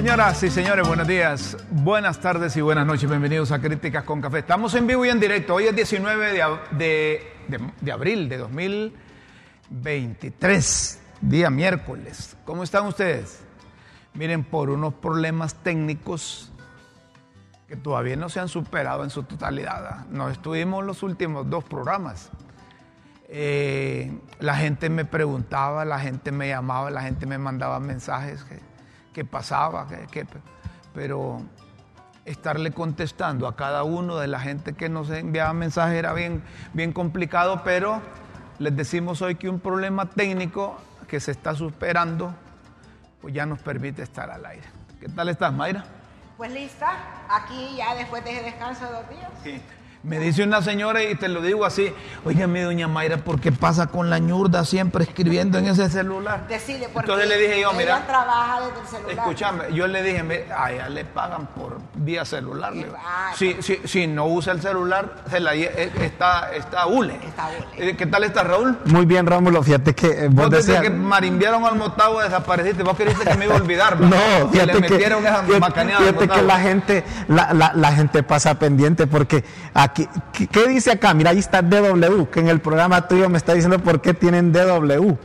Señoras y señores, buenos días, buenas tardes y buenas noches. Bienvenidos a Críticas con Café. Estamos en vivo y en directo. Hoy es 19 de, de- de- abril de 2023, día miércoles. ¿Cómo están ustedes? Miren, por unos problemas técnicos que todavía no se han superado en su totalidad. ¿ah? Nos estuvimos los últimos dos programas. Eh, la gente me preguntaba, la gente me llamaba, la gente me mandaba mensajes que pasaba, que- pero estarle contestando a cada uno de la gente que nos enviaba mensajes era bien, bien complicado, pero les decimos hoy que un problema técnico que se está superando, pues ya nos permite estar al aire. ¿Qué tal estás, Mayra? Pues lista, aquí ya después de ese descanso de dos días. Me dice una señora y te lo digo así, oígame doña Mayra, ¿por qué pasa con la ñurda siempre escribiendo en ese celular? Decirle, porque Entonces le dije yo, ella mira, trabaja desde el celular. escúchame, yo le dije, "Mira, a ella le pagan por vía celular. le- Ah, si, si, si no usa el celular, se la eh, está, está hule. Está hule. Eh, ¿Qué tal está Raúl? Muy bien, Rómulo, fíjate que eh, vos Vos decías... que marimbiaron al Motagua desapareciste, vos queriste que me iba a olvidar. No, que fíjate le que, metieron esa fíjate- fíjate que la gente, la, la- la gente pasa pendiente porque aquí, ¿qué, qué dice acá? Mira, ahí está DW, que en el programa tuyo me está diciendo por qué tienen DW.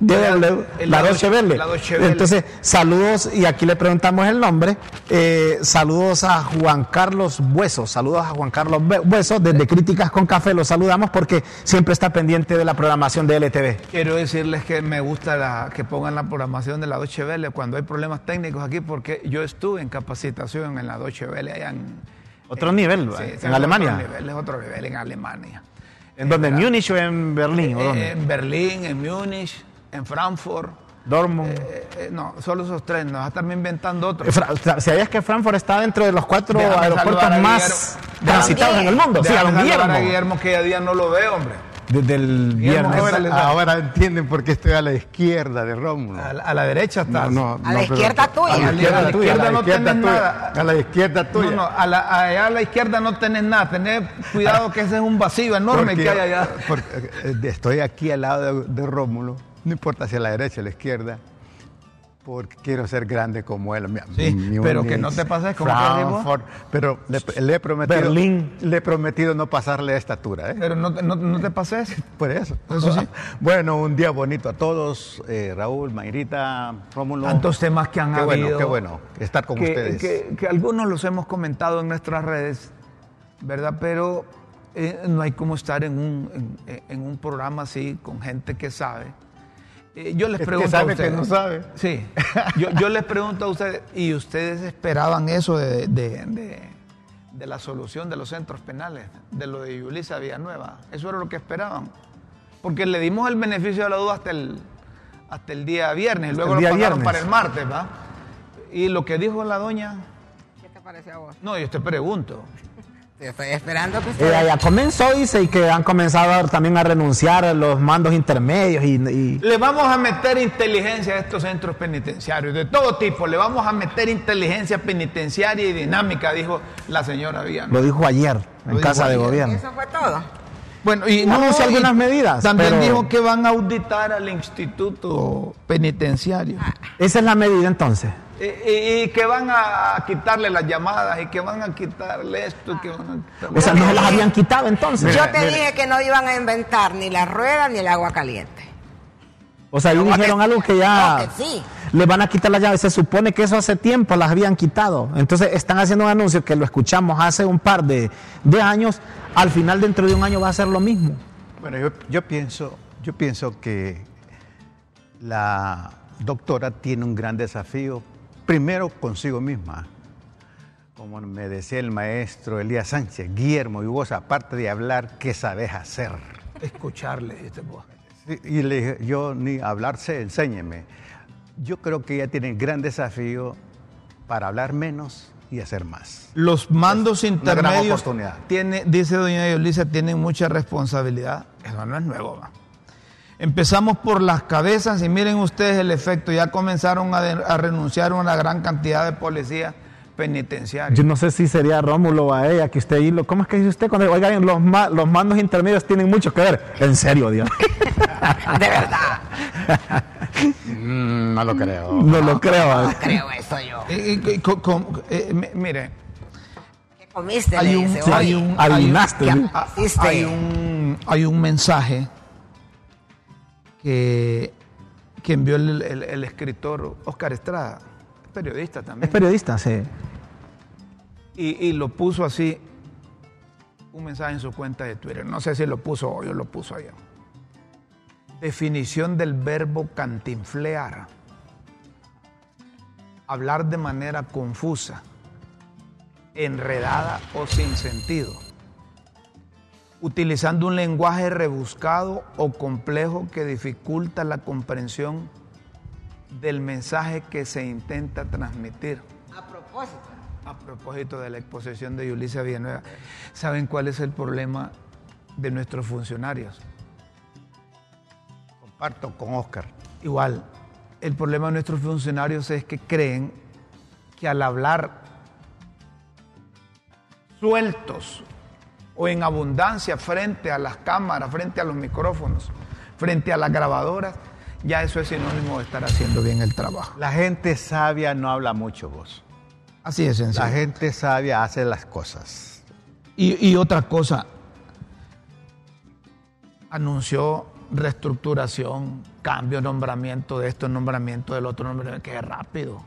DW, la Welle. Entonces, saludos, y aquí le preguntamos el nombre. eh, saludos a Juan Carlos Bueso. Saludos a Juan Carlos Bue- Bueso. Desde Críticas con Café lo saludamos porque siempre está pendiente de la programación de LTV. Quiero decirles que me gusta la- que pongan la programación de la Deutsche Welle cuando hay problemas técnicos aquí, porque yo estuve en capacitación en la Deutsche Welle allá en... Otro nivel, Sí, en sí, Alemania. Otro nivel, es otro nivel en Alemania. ¿En dónde? ¿En. Múnich o en Berlín? ¿o Eh, dónde? en Berlín, en Múnich, en Frankfurt. Dortmund. Eh, eh, no, solo esos tres, no vas a estarme inventando otros. ¿Sabías que Frankfurt está dentro de los cuatro Déjame aeropuertos a más Guillermo. transitados en el mundo? Sí, a Déjame don saludar a Guillermo. Que día no lo veo, hombre. Desde el viernes. Ahora entienden por qué estoy a la izquierda de Rómulo. A la, a la derecha estás. No, no, A la izquierda tuya. A la izquierda A la tuya. izquierda a la no izquierda tenés tuya. nada. A la izquierda tuya. No, no, a la, allá a la izquierda no tenés nada. Tenés cuidado que ese es un vacío enorme Porque- que hay allá. porque, eh, estoy aquí al lado de, de Rómulo, no importa si a la derecha o a la izquierda, porque quiero ser grande como él. Mi- Sí, mi- pero que no te pases como que. Frankfurt, Pero le, le he prometido, Berlín. le he prometido no pasarle estatura. ¿eh? Pero no, te- no, no te pases. Por eso. Eso sí. Bueno, un día bonito a todos. eh, Raúl, Mayrita, Rómulo. Tantos temas que han qué habido. Bueno, qué bueno estar con que, ustedes. que- que algunos los hemos comentado en nuestras redes, ¿verdad? Pero eh, no hay como estar en un, en, en un programa así con gente que sabe. Eh, yo les Es que pregunto sabe a ustedes. que no sabe. Sí. Yo, yo les pregunto a ustedes, ¿y ustedes esperaban eso de, de- de- de la solución de los centros penales, de lo de Yulisa Villanueva? ¿Eso era lo que esperaban? Porque le dimos el beneficio de la duda hasta el, hasta el día viernes, y luego el día lo pasaron viernes. para el martes, ¿va? Y lo que dijo la doña, ¿Qué te parece a vos? no, yo te pregunto. Estoy esperando que Eh, usted... ya comenzó, dice, y que han comenzado también a renunciar a los mandos intermedios y, y- Le vamos a meter inteligencia a estos centros penitenciarios, de todo tipo, le vamos a meter inteligencia penitenciaria y dinámica, dijo la señora Villanueva. lo dijo ayer en Lo dijo Casa de ayer. Gobierno. Eso fue todo. Bueno, y Anunció y algunas medidas, También pero- dijo que van a auditar al instituto penitenciario. Esa es la medida entonces. Y, y- y que van a quitarle las llamadas y que van a quitarle esto y que van a quitarle O sea, no se las habían quitado entonces. Yo te dije que no iban a inventar ni la rueda ni el agua caliente. O sea, ahí No, dijeron que- algo que ya no, que sí. le van a quitar las llaves. Se supone que eso hace tiempo las habían quitado. Entonces están haciendo un anuncio que lo escuchamos hace un par de, de años. Al final, dentro de un año, va a ser lo mismo. Bueno, yo, yo pienso, yo pienso que la doctora tiene un gran desafío, primero consigo misma, como me decía el maestro Elías Sánchez, Guillermo, y vos aparte de hablar, ¿qué sabes hacer? Escucharle, este vos. Y le dije, yo ni hablar sé, enséñeme. Yo creo que ella tiene el gran desafío para hablar menos y hacer más. Los mandos una gran intermedios, oportunidad. tiene, dice doña Yolisa, tienen mucha responsabilidad. Eso no es nuevo. va. Empezamos por las cabezas y miren ustedes el efecto. Ya comenzaron a, de- a renunciar una gran cantidad de policías penitenciarios. Yo no sé si sería Rómulo o a ella que usted ahí lo. ¿Cómo es que dice usted? Cuando oigan, los, ma- los mandos intermedios tienen mucho que ver. En serio, Dios. De verdad. Mm, no lo creo. No lo creo. No ¿eh? creo eso yo. Eh, eh, eh, mire, ¿Qué comiste? hay un, dice, hay un, hay un- gimnasta, ¿sí? Hiciste. hay un, hay un mensaje que, que envió el, el- el escritor Oscar Estrada, periodista Es también, periodista, sí. y, y lo puso así, un mensaje en su cuenta de Twitter. No sé si lo puso hoy o lo puso allá. Definición del verbo cantinflear. Hablar de manera confusa, enredada o sin sentido. Utilizando un lenguaje rebuscado o complejo que dificulta la comprensión del mensaje que se intenta transmitir. A propósito. A propósito de la exposición de Yulisa Villanueva, ¿saben cuál es el problema de nuestros funcionarios? Comparto con Oscar. Igual, el problema de nuestros funcionarios es que creen que al hablar sueltos o en abundancia frente a las cámaras, frente a los micrófonos, frente a las grabadoras, ya eso es sinónimo de estar haciendo bien el trabajo. La gente sabia no habla mucho vos. Así de sencillo. La gente sabia hace las cosas. Y, y otra cosa, anunció reestructuración, cambio, nombramiento de esto, nombramiento del otro, nombramiento, que es rápido.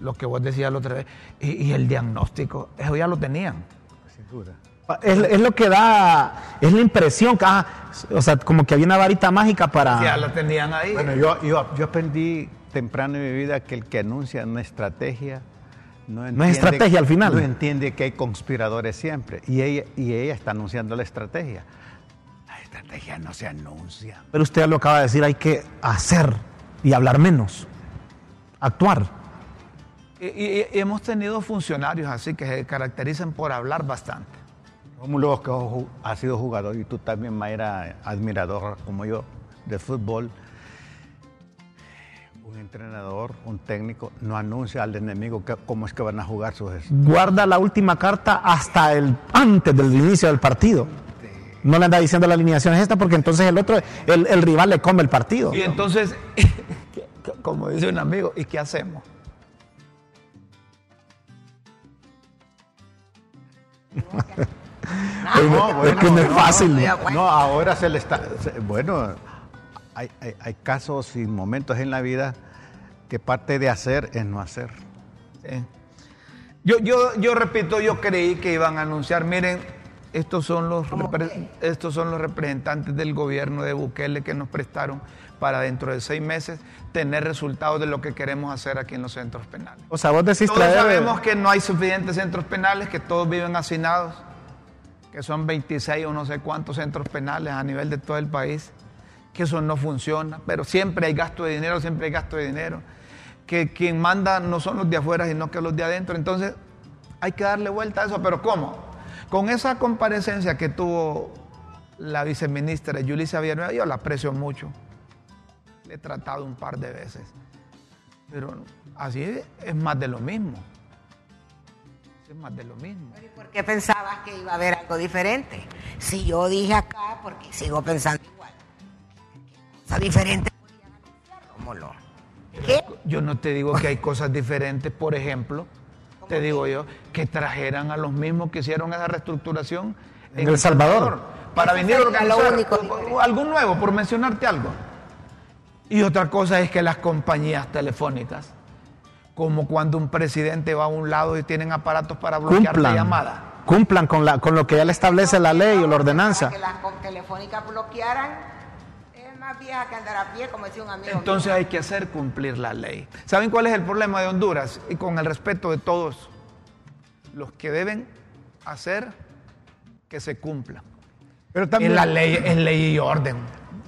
Lo que vos decías la otra vez. Y, y el diagnóstico, eso ya lo tenían. Sin duda. Es, es lo que da, es la impresión que, ah, o sea, como que había una varita mágica para... Ya lo tenían ahí. Bueno, yo, yo, yo aprendí temprano en mi vida que el que anuncia una estrategia no entiende, estrategia al final. No entiende que hay conspiradores siempre. Y ella, y ella está anunciando la estrategia. La estrategia no se anuncia. Pero usted lo acaba de decir, hay que hacer y hablar menos, actuar. Y, y- y hemos tenido funcionarios así que se caracterizan por hablar bastante. Rómulo, que has sido jugador y tú también, Mayra, admirador como yo de fútbol. Un entrenador, un técnico, no anuncia al enemigo que- cómo es que van a jugar sus Guarda la última carta hasta el antes del inicio del partido. No le anda diciendo la alineación es esta porque entonces el otro, el, el rival le come el partido. Y entonces, como dice un amigo, ¿y qué hacemos? Es- es que no es fácil. No, ahora se le está. se- bueno, hay, hay- hay casos y momentos en la vida que parte de hacer es no hacer. Sí. Yo, yo, yo repito, yo creí que iban a anunciar, miren, estos son, los estos son los representantes del gobierno de Bukele que nos prestaron para dentro de seis meses tener resultados de lo que queremos hacer aquí en los centros penales. O sea, vos decís Todos traer- sabemos que no hay suficientes centros penales, que todos viven hacinados, que son 26 o no sé cuántos centros penales a nivel de todo el país, que eso no funciona, pero siempre hay gasto de dinero, siempre hay gasto de dinero, que quien manda no son los de afuera, sino que los de adentro. Entonces, hay que darle vuelta a eso, pero ¿cómo? Con esa comparecencia que tuvo la viceministra Yulisa Villanueva, yo la aprecio mucho, le he tratado un par de veces, pero así es, más de lo mismo. Es más de lo mismo. ¿Y por qué pensabas que iba a haber algo diferente? Si yo dije acá, porque sigo pensando igual. ¿Qué cosa diferente Rómulo? ¿Qué? Yo no te digo que hay cosas diferentes, por ejemplo, te digo yo, que trajeran a los mismos que hicieron esa reestructuración En El Salvador. para venir a organizar único algo nuevo, por mencionarte algo. Y otra cosa es que las compañías telefónicas, como cuando un presidente va a un lado y tienen aparatos para bloquear la llamada. cumplan con, la, con lo que ya le establece la ley o la ordenanza. Que las telefónicas bloquearan, es más vieja que andar a pie, como decía un amigo. Entonces mío. hay que hacer cumplir la ley. ¿Saben cuál es el problema de Honduras? Y con el respeto de todos, los que deben hacer que se cumpla. Pero Es también la ley, es ley y orden.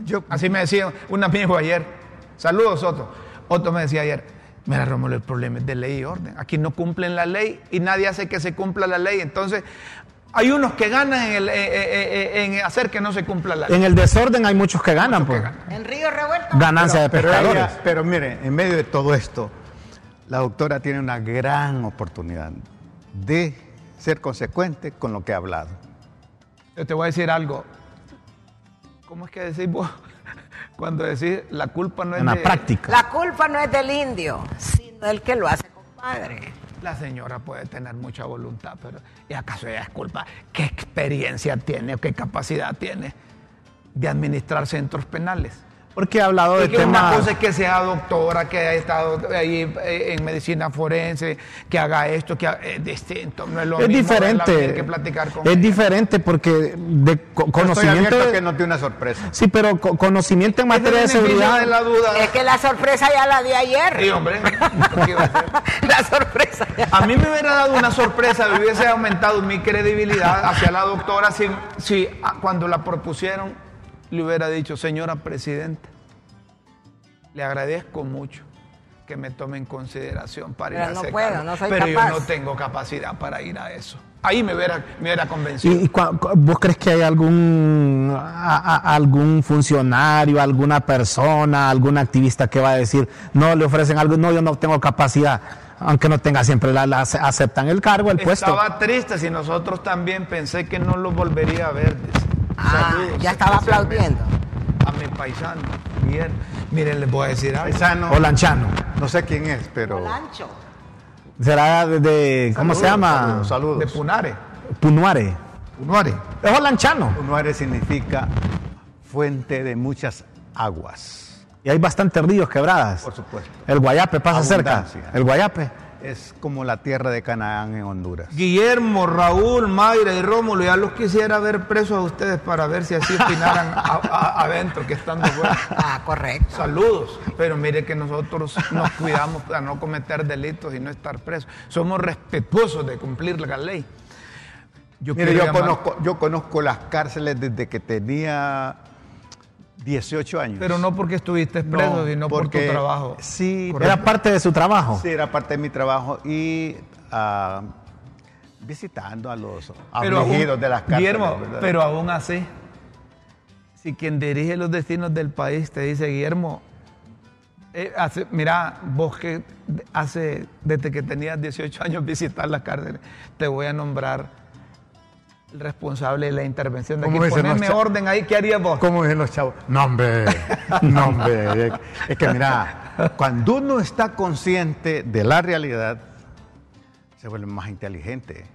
Yo- Así me decía un amigo ayer. Saludos, Otto. Otto me decía ayer, mira, Rómulo, el problema es de ley y orden. Aquí no cumplen la ley y nadie hace que se cumpla la ley. Entonces, hay unos que ganan en, el- eh, eh, eh, en hacer que no se cumpla la ley. En el desorden hay muchos que ganan, Muchos que pues. ganan. En Río Revuelto. Ganancia de pero, pescadores. ella- pero mire, en medio de todo esto, la doctora tiene una gran oportunidad de ser consecuente con lo que ha hablado. Yo te voy a decir algo. ¿Cómo es que decís vos? Cuando decís la culpa no es en la de... práctica. La culpa no es del indio, sino del que lo hace, compadre. La señora puede tener mucha voluntad, pero ¿y acaso ella es culpa? ¿Qué experiencia tiene o qué capacidad tiene de administrar centros penales? Porque he hablado de Y que una temas. cosa es que sea doctora, que haya estado ahí eh, en medicina forense, que haga esto, que haga- es distinto. No es lo Es mismo diferente. que platicar con Es ella. diferente porque de co- conocimiento. Estoy que nos dé una sorpresa. Sí, pero co- conocimiento en Es materia de seguridad. de la duda. Es que la sorpresa ya la di ayer. Sí, hombre. ¿Qué iba a hacer? la sorpresa ya. A mí me hubiera dado una sorpresa, me hubiese aumentado mi credibilidad hacia la doctora si, si ah, cuando la propusieron le hubiera dicho, señora presidenta, le agradezco mucho que me tome en consideración para ir a no ese puedo, cargo, no soy pero capaz. yo no tengo capacidad para ir a eso. Ahí me hubiera, me hubiera convencido. ¿Y, y cua- cu- vos crees que hay algún, a- a- algún funcionario, alguna persona, algún activista que va a decir, no le ofrecen algo, no, yo no tengo capacidad, aunque no tenga siempre la, la- aceptan el cargo, el puesto? Estaba triste si nosotros también pensé que no lo volvería a ver. dice. Ah, Saludos ya estaba aplaudiendo. A mi paisano, Guillermo. Miren, les voy a decir algo. Paisano, O lanchano. no sé quién es, pero Lancho. Será de, de- ¿cómo se llama? saludos, saludos. De Punare. Punuare. Punare. Es holanchano. Unuare significa fuente de muchas aguas. Y hay bastantes ríos quebradas. Por supuesto. El Guayape pasa cerca. El Guayape. Es como la tierra de Canaán en Honduras. Guillermo, Raúl, Mayra y Rómulo, ya los quisiera ver presos a ustedes para ver si así opinaran a- a- adentro que estando fuera. Ah, correcto. Saludos, pero mire que nosotros nos cuidamos para no cometer delitos y no estar presos. Somos respetuosos de cumplir la ley. Yo Mire, yo llamar- conozco, yo conozco las cárceles desde que tenía 18 años. Pero no porque estuviste preso, No, sino por tu trabajo. Sí, Era parte de su trabajo. sí, era parte de mi trabajo y ah, visitando a los afligidos de las cárceles. Guillermo, ¿verdad? pero aún así, si quien dirige los destinos del país te dice, Guillermo, eh, hace- mira, vos que hace, desde que tenías 18 años visitar las cárceles, te voy a nombrar responsable de la intervención de aquí. ¿Cómo dicen los Poneme cha- orden ahí, ¿qué harías vos? ¿Cómo dicen los chavos? No, hombre, no, hombre. Es que mira, cuando uno está consciente de la realidad, se vuelve más inteligente.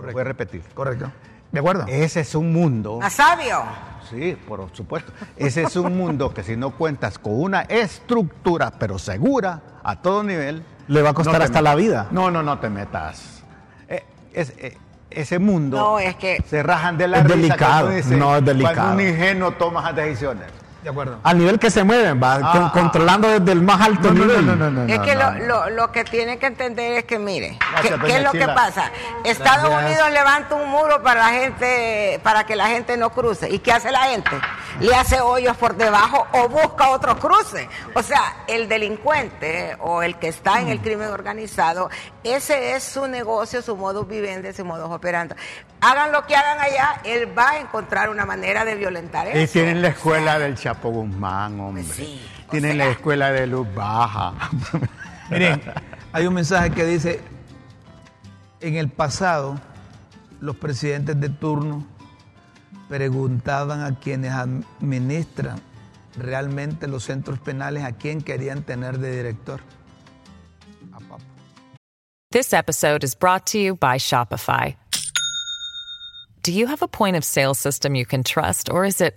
Lo Voy a repetir. Correcto. ¿De acuerdo? Ese es un mundo. Más sabio. Sí, por supuesto. Ese es un mundo que si no cuentas con una estructura, pero segura, a todo nivel. Le va a costar no hasta la vida. No, no, no te metas. Eh, es- eh, ese mundo. No, es que- Se rajan de la Es risa delicado, cuando dice- no, es delicado. Cuando un ingenuo toma esas decisiones. De acuerdo. Al nivel que se mueven, va, Ah, con- ah. controlando desde el más alto nivel. es que no, lo, no. Lo, lo que tienen que entender es que, mire, Gracias, ¿qué, es lo que pasa? Estados Gracias. Unidos levanta un muro para la gente, para que la gente no cruce. ¿Y qué hace la gente? Le hace hoyos por debajo o busca otro cruce. O sea, el delincuente o el que está en el crimen organizado, ese es su negocio, su modus vivendi, su modus operandi. Hagan lo que hagan allá, él va a encontrar una manera de violentar eso. Y tienen la escuela del Chapo Guzmán, hombre. Pues sí, tienen sea. la escuela de Luz Baja. Miren, hay un mensaje que dice, en el pasado, los presidentes de turno preguntaban a quienes administran realmente los centros penales a quién querían tener de director. This episode is brought to you by Shopify. Do you have a point of sale system you can trust, or is it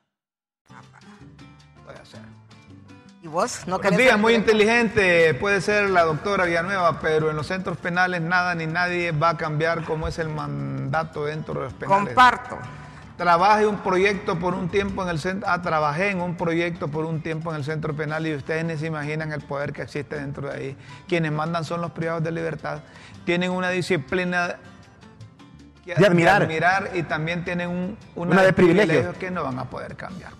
vos no Buenos días, muy inteligente puede ser la doctora Villanueva, pero en los centros penales nada ni nadie va a cambiar como es el mandato dentro de los penales. Comparto. Trabajé un proyecto por un tiempo en el centro, ah, trabajé en un proyecto por un tiempo en el centro penal y ustedes ni se imaginan el poder que existe dentro de ahí. Quienes mandan son los privados de libertad. Tienen una disciplina que- De admirar. admirar y también tienen un, Una de privilegio. que no van a poder cambiar.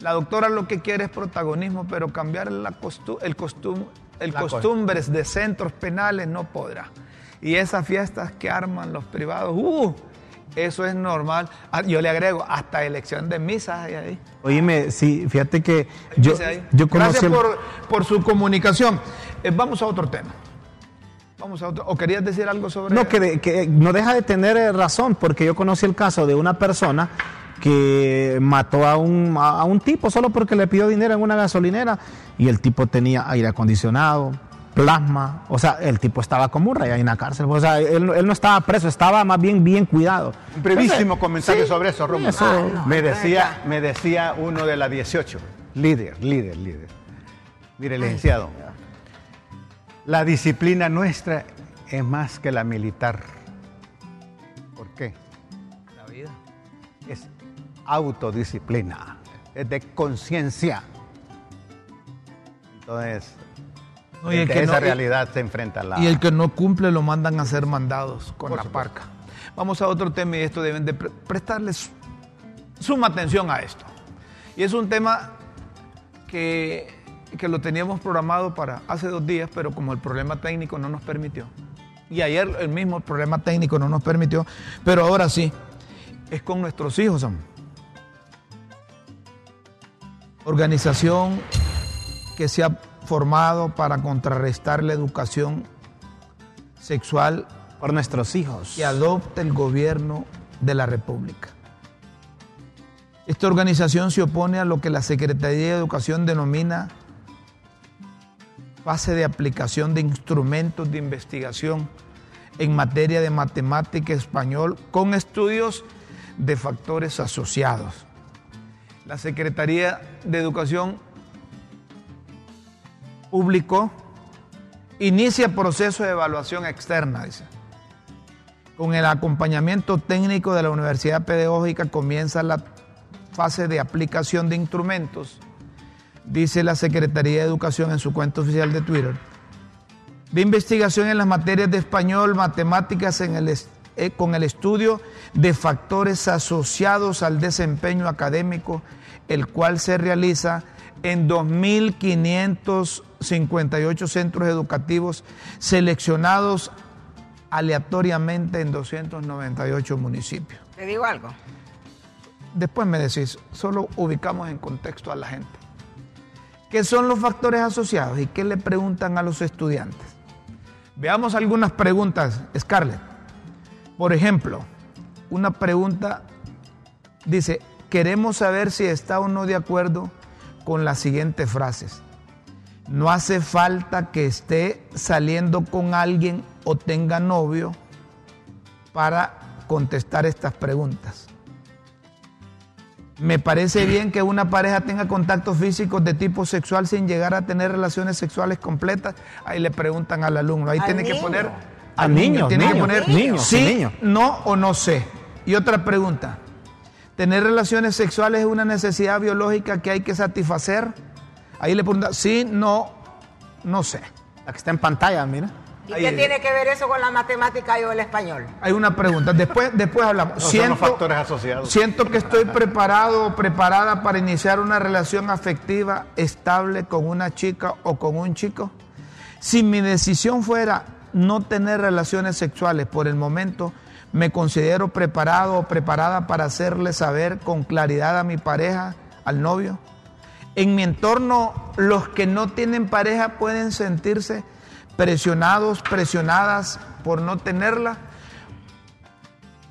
La doctora lo que quiere es protagonismo, pero cambiar la costu- el, costum- el La cos- costumbres de centros penales no podrá. Y esas fiestas que arman los privados, ¡uh! eso es normal. Ah, Yo le agrego, hasta elección de misas hay ahí. Oíme, sí, fíjate que yo, yo conocí Gracias por, por su comunicación. Eh, vamos a otro tema. Vamos a otro. ¿O querías decir algo sobre No, que, de- que no deja de tener eh, razón, porque yo conocí el caso de una persona que mató a un, a un tipo solo porque le pidió dinero en una gasolinera y el tipo tenía aire acondicionado, plasma, o sea, el tipo estaba como un rey ahí en la cárcel, o sea, él, él no estaba preso, estaba más bien bien cuidado. Un brevísimo Entonces, comentario sí, sobre eso, Rómulo. eso- Ah, no, me, decía, me decía uno de la 18, líder, líder, líder. Mire, licenciado, la disciplina nuestra es más que la militar. ¿Por qué? La vida. Es autodisciplina, es de conciencia. Entonces, No, y el que esa no- y- realidad se enfrenta la... Y el que no cumple lo mandan a hacer mandados con la parca. Vamos a otro tema y esto deben de pre- prestarles suma atención a esto. Y es un tema que, que lo teníamos programado para hace dos días, pero como el problema técnico no nos permitió. Y ayer el mismo problema técnico no nos permitió, pero ahora sí, es con nuestros hijos. am. Organización que se ha formado para contrarrestar la educación sexual por nuestros hijos. que adopta el gobierno de la República. Esta organización se opone a lo que la Secretaría de Educación denomina fase de aplicación de instrumentos de investigación en materia de matemática español con estudios de factores asociados. La Secretaría de Educación publicó, inicia proceso de evaluación externa, dice. Con el acompañamiento técnico de la Universidad Pedagógica comienza la fase de aplicación de instrumentos, dice la Secretaría de Educación en su cuenta oficial de Twitter, de investigación en las materias de español, matemáticas eh, con el estudio de factores asociados al desempeño académico, el cual se realiza en 2.558 centros educativos seleccionados aleatoriamente en 298 municipios. Te digo algo. Después me decís, solo ubicamos en contexto a la gente. ¿Qué son los factores asociados y qué le preguntan a los estudiantes? Veamos algunas preguntas, Scarlett. Por ejemplo, una pregunta dice, queremos saber si está o no de acuerdo con las siguientes frases. No hace falta que esté saliendo con alguien o tenga novio para contestar estas preguntas. Me parece bien que una pareja tenga contactos físicos de tipo sexual sin llegar a tener relaciones sexuales completas. Ahí le preguntan al alumno. Ahí Al tiene que niño. poner A al niños, tiene que poner niños, sí, niños. no o no sé. Y otra pregunta. ¿Tener relaciones sexuales es una necesidad biológica que hay que satisfacer? Ahí le pregunta, sí, no, no sé. La que está en pantalla, mira. ¿Y Ahí- qué tiene que ver eso con la matemática y o el español? Hay una pregunta. Después, después hablamos. No son los factores asociados. Siento que estoy preparado o preparada para iniciar una relación afectiva estable con una chica o con un chico. Si mi decisión fuera no tener relaciones sexuales por el momento, me considero preparado o preparada para hacerle saber con claridad a mi pareja, al novio. En mi entorno, los que no tienen pareja pueden sentirse presionados, presionadas por no tenerla.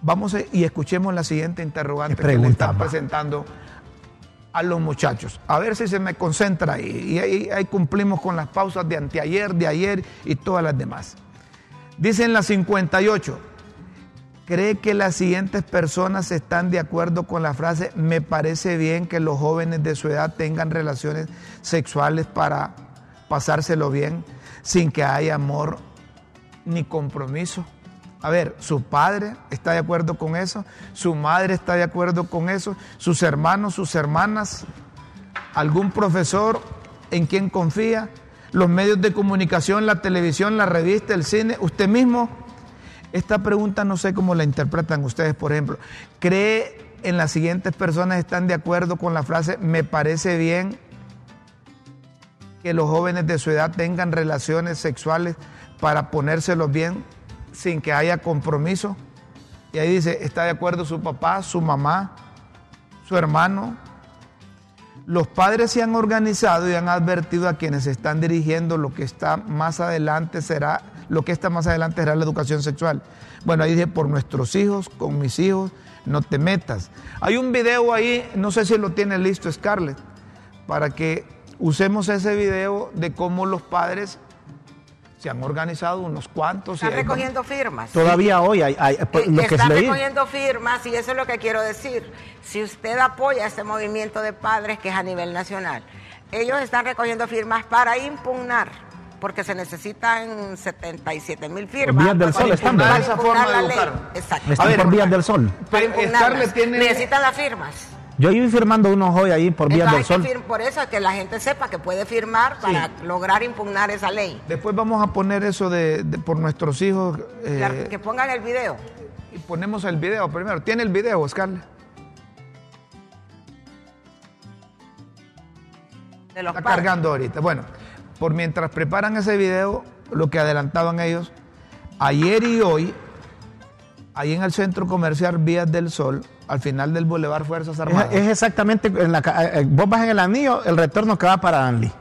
Vamos a- y escuchemos la siguiente interrogante ¿Qué que le va? presentando a los muchachos. A ver si se me concentra ahí. Y ahí, ahí cumplimos con las pausas de anteayer, de ayer y todas las demás. Dicen las 58. ¿Cree que las siguientes personas están de acuerdo con la frase, me parece bien que los jóvenes de su edad tengan relaciones sexuales para pasárselo bien sin que haya amor ni compromiso? A ver, su padre está de acuerdo con eso, su madre está de acuerdo con eso, sus hermanos, sus hermanas, algún profesor en quien confía, los medios de comunicación, la televisión, la revista, el cine, usted mismo esta pregunta no sé cómo la interpretan ustedes, por ejemplo. ¿Cree en las siguientes personas están de acuerdo con la frase, me parece bien que los jóvenes de su edad tengan relaciones sexuales para ponérselos bien sin que haya compromiso? Y ahí dice, ¿está de acuerdo su papá, su mamá, su hermano? Los padres se han organizado y han advertido a quienes están dirigiendo lo que está más adelante será lo que está más adelante será la educación sexual. Bueno, ahí dice, por nuestros hijos, con mis hijos, no te metas. Hay un video ahí, no sé si lo tiene listo Scarlett, para que usemos ese video de cómo los padres se han organizado unos cuantos. Están recogiendo firmas. Todavía hoy hay, hay pues, lo que Están recogiendo firmas y eso es lo que quiero decir. Si usted apoya este movimiento de padres que es a nivel nacional, ellos están recogiendo firmas para impugnar porque se necesitan 77 mil firmas. Vías del Sol están, ¿verdad? esa forma de educar. Exacto. Están por Vías del Sol. tiene... Necesitan las firmas. Yo iba firmando unos hoy ahí por Vías del Sol. Por eso, que la gente sepa que puede firmar para lograr impugnar esa ley. Después vamos a poner eso de, por nuestros hijos. Eh, que pongan el video. Y ponemos el video primero. ¿Tiene el video, Scarlett? Está cargando ahorita. Bueno, por mientras preparan ese video, lo que adelantaban ellos, ayer y hoy, ahí en el centro comercial Vías del Sol, al final del Boulevard Fuerzas Armadas. Es, exactamente, en la, eh, vos vas en el anillo, el retorno que va para Anli.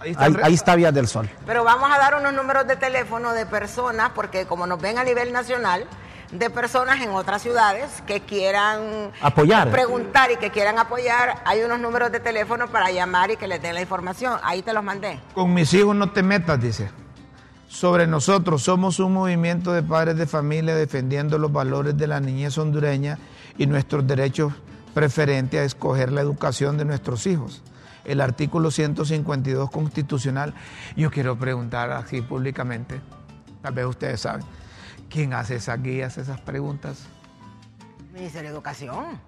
Ahí está, ahí está, Vías del Sol. Pero vamos a dar unos números de teléfono de personas, porque como nos ven a nivel nacional, de personas en otras ciudades que quieran apoyar, preguntar y que quieran apoyar, hay unos números de teléfono para llamar y que les den la información. Ahí te los mandé. Con mis hijos no te metas, dice. Sobre nosotros somos un movimiento de padres de familia defendiendo los valores de la niñez hondureña y nuestros derechos preferentes a escoger la educación de nuestros hijos. El artículo 152 constitucional, yo quiero preguntar así públicamente, tal vez ustedes saben, ¿Quién hace esas guías, esas preguntas? Ministerio de Educación.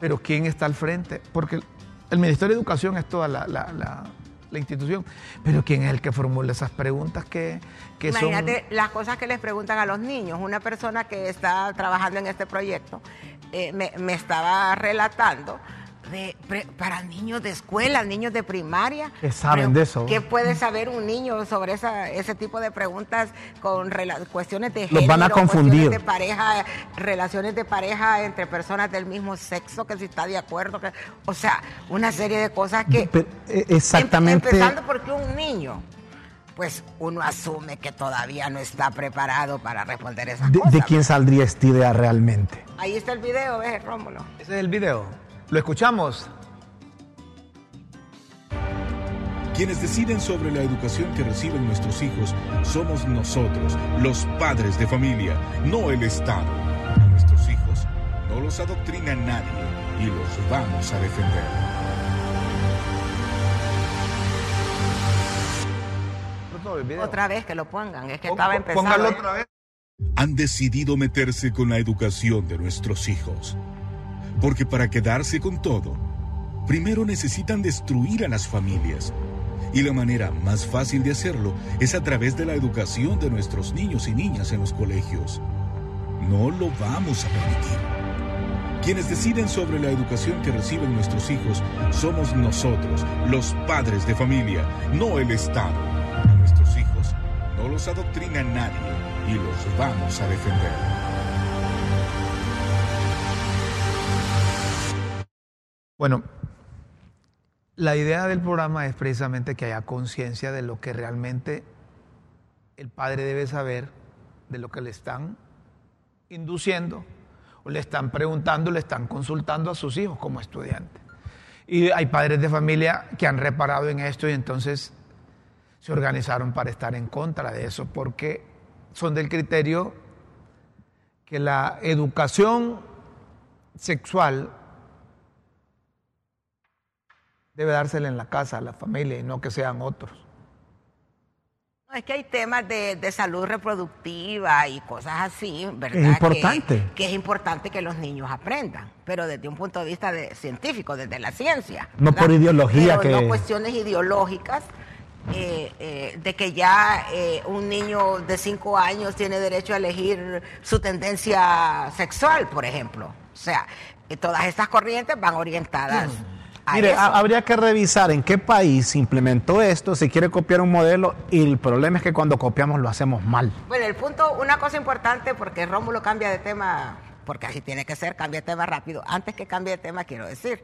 Pero ¿quién está al frente? Porque el Ministerio de Educación es toda la, institución, pero ¿quién es el que formula esas preguntas que, que Imagínate las cosas que les preguntan a los niños. Una persona que está trabajando en este proyecto eh, me, me estaba relatando para niños de escuela, niños de primaria. ¿Qué saben de eso? ¿Qué puede saber un niño sobre esa, ese tipo de preguntas con cuestiones de género? Los van a confundir. de pareja, relaciones de pareja entre personas del mismo sexo, que si está de acuerdo. Que, o sea, una serie de cosas que... Eh, exactamente. Empezando porque un niño pues uno asume que todavía no está preparado para responder esas de, cosas. ¿De quién saldría esta idea realmente? Ahí está el video, ¿ves, Rómulo? Ese es el video. Lo escuchamos. Quienes deciden sobre la educación que reciben nuestros hijos somos nosotros, los padres de familia, no el Estado. A nuestros hijos no los adoctrina nadie y los vamos a defender. Otra vez que lo pongan, es que estaba empezando. otra vez. Han decidido meterse con la educación de nuestros hijos porque para quedarse con todo, primero necesitan destruir a las familias. Y la manera más fácil de hacerlo es a través de la educación de nuestros niños y niñas en los colegios. No lo vamos a permitir. Quienes deciden sobre la educación que reciben nuestros hijos somos nosotros, los padres de familia, no el Estado. A nuestros hijos no los adoctrina nadie y los vamos a defender. Bueno, la idea del programa es precisamente que haya conciencia de lo que realmente el padre debe saber, de lo que le están induciendo, o le están preguntando, le están consultando a sus hijos como estudiantes. Y hay padres de familia que han reparado en esto y entonces se organizaron para estar en contra de eso, porque son del criterio que la educación sexual debe dársela en la casa, a la familia, y no que sean otros. No, es que hay temas de, de salud reproductiva y cosas así, ¿verdad? Es importante. Que, que es importante que los niños aprendan, pero desde un punto de vista de, científico, desde la ciencia. No ¿verdad? por ideología Pero que- no cuestiones ideológicas. eh, eh, de que ya eh, un niño de cinco años tiene derecho a elegir su tendencia sexual, por ejemplo. O sea, todas estas corrientes van orientadas Mire, eso. habría que revisar en qué país se implementó esto, si quiere copiar un modelo, y el problema es que cuando copiamos lo hacemos mal. Bueno, el punto, una cosa importante, porque Rómulo cambia de tema, porque así tiene que ser, cambia de tema rápido. Antes que cambie de tema, quiero decir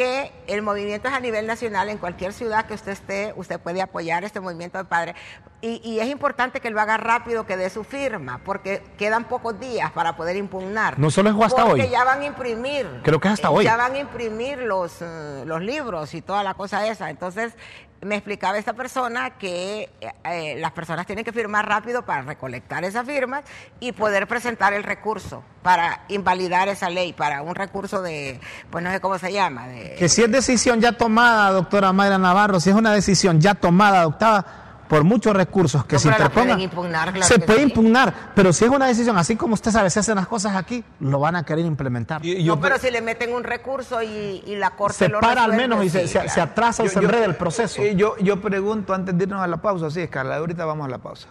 que el movimiento es a nivel nacional, en cualquier ciudad que usted esté, usted puede apoyar este movimiento de padres. Y, y es importante que lo haga rápido, que dé su firma, porque quedan pocos días para poder impugnar. No solo es hasta porque hoy. ya van a imprimir. Creo que es hasta eh, hoy. Ya van a imprimir los, eh, los libros y toda la cosa esa. Entonces, me explicaba esta persona que eh, eh, las personas tienen que firmar rápido para recolectar esas firmas y poder presentar el recurso para invalidar esa ley, para un recurso de, pues no sé cómo se llama, de, Que si es decisión ya tomada, doctora Mayra Navarro, si es una decisión ya tomada, adoptada por muchos recursos que No, se interpongan, pueden impugnar, claro se que puede sí. impugnar, pero si es una decisión, así como usted sabe, se hacen las cosas aquí, lo van a querer implementar. Y- yo no, pero si le meten un recurso y, y la corte se lo para al menos y se, sí, se- claro. se atrasa o Yo- se enreda el proceso. eh, yo, yo pregunto antes de irnos a la pausa, sí, Carla, ahorita vamos a la pausa.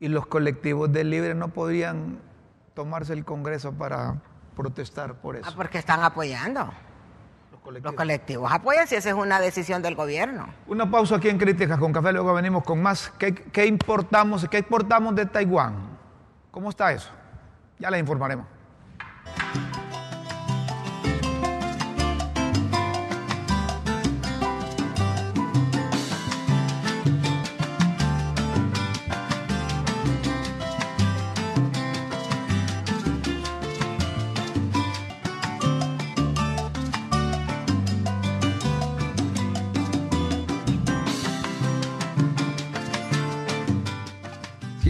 ¿Y los colectivos de libre no podrían tomarse el Congreso para protestar por eso? Ah, porque están apoyando. Los colectivos apoyan si esa es una decisión del gobierno. Una pausa aquí en Críticas con Café, luego venimos con más. ¿Qué, qué importamos, ¿Qué exportamos de Taiwán? ¿Cómo está eso? Ya les informaremos.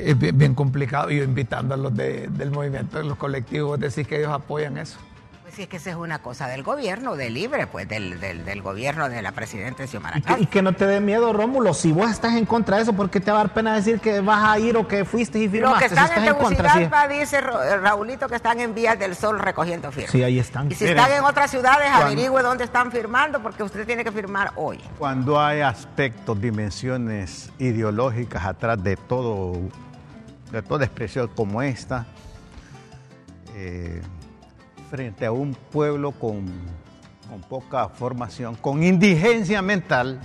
Es bien, bien complicado. Yo invitando a los de- del movimiento, de los colectivos, decir que ellos apoyan eso. Pues sí, es que esa es una cosa del gobierno, de libre, pues del, del, del gobierno de la presidenta Xiomara Y que, Castro. y que no te dé miedo, Rómulo. Si vos estás en contra de eso, ¿por qué te va a dar pena decir que vas a ir o que fuiste y Los firmaste? que si están estás en en contra, sí. Tegucigalpa, dice Ra- Raulito, que están en Vías del Sol recogiendo firmas. Sí, ahí están. Y si Miren, están en otras ciudades, cuando- averigüe dónde están firmando, porque usted tiene que firmar hoy. Cuando hay aspectos, dimensiones ideológicas atrás de todo, de toda expresión como esta, eh, frente a un pueblo con, con poca formación, con indigencia mental,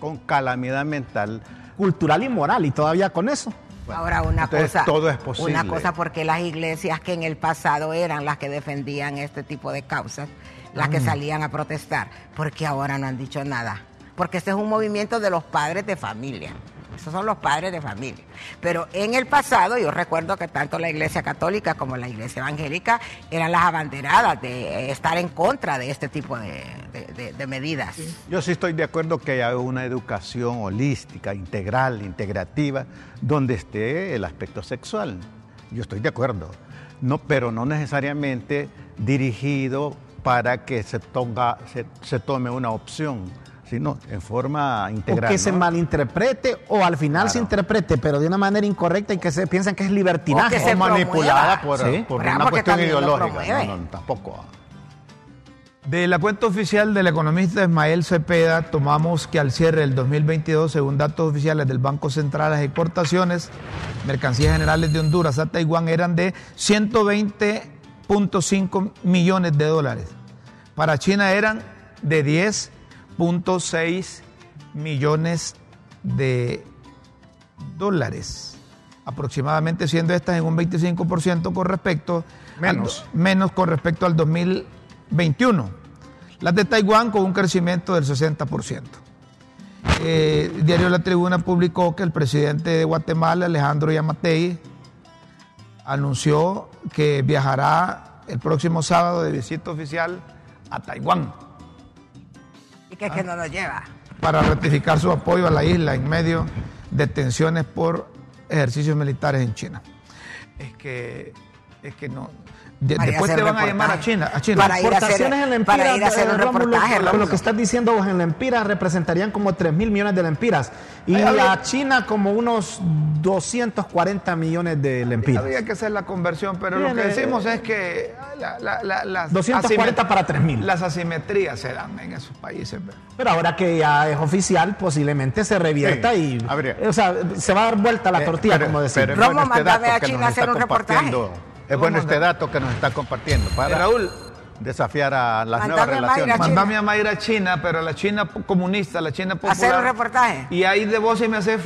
con calamidad mental, Cultural y moral, y todavía con eso. Ahora una entonces cosa, todo es posible. una cosa porque las iglesias que en el pasado eran las que defendían este tipo de causas, las Mm. que salían a protestar, porque ahora no han dicho nada, porque este es un movimiento de los padres de familia. Esos son los padres de familia. Pero en el pasado, yo recuerdo que tanto la iglesia católica como la iglesia evangélica eran las abanderadas de eh, estar en contra de este tipo de, medidas. Yo sí estoy de acuerdo que haya una educación holística, integral, integrativa, donde esté el aspecto sexual. Yo estoy de acuerdo. No, pero no necesariamente dirigido para que se, tonga- se, se tome una opción, sino en forma O integral. que se malinterprete, o al final se interprete, pero de una manera incorrecta y que se piensen que es libertinaje. O que se O manipulada por, Sí. por Claro, una cuestión ideológica. No, no, tampoco. De la cuenta oficial del economista Ismael Cepeda, tomamos que al cierre del 2022, según datos oficiales del Banco Central, las exportaciones, mercancías generales de Honduras a Taiwán eran de 120.5 millones de dólares. Para China eran de 10.6 millones de dólares, aproximadamente siendo estas en un 25% con respecto Menos. al- menos con respecto al 2021. Las de Taiwán con un crecimiento del 60%. Eh, el diario La Tribuna publicó que el presidente de Guatemala, Alejandro Yamatei, anunció que viajará el próximo sábado de visita oficial a Taiwán Que, es que no nos lleva. para ratificar su apoyo a la isla en medio de tensiones por ejercicios militares en China. Es que Es que no. De- después te van a llamar a China. A China. Para ir a hacer- Exportaciones en lempiras, para ir a hacer un eh, Rómulo, reportaje, con lo Rómulo. que estás diciendo vos en lempiras representarían como 3 mil millones de lempiras. Y a China como unos 240 millones de lempiras. Había que hacer la conversión, pero lo que Bien, decimos es que la- la- la- las 240 asimet- para 3.000. Las asimetrías se dan en esos países. Pero ahora que ya es oficial, posiblemente se revierta Sí, y. habría. O sea, se va a dar vuelta la Eh, tortilla, pero- como decir. Romo, bueno este mándame dato a China a hacer un reportaje. Es bueno este dato que nos está compartiendo para Raúl, desafiar a las nuevas relaciones. Mandame a Mayra a China, pero a la China comunista, la China popular. Hacer un reportaje. Y ahí de vos sí me haces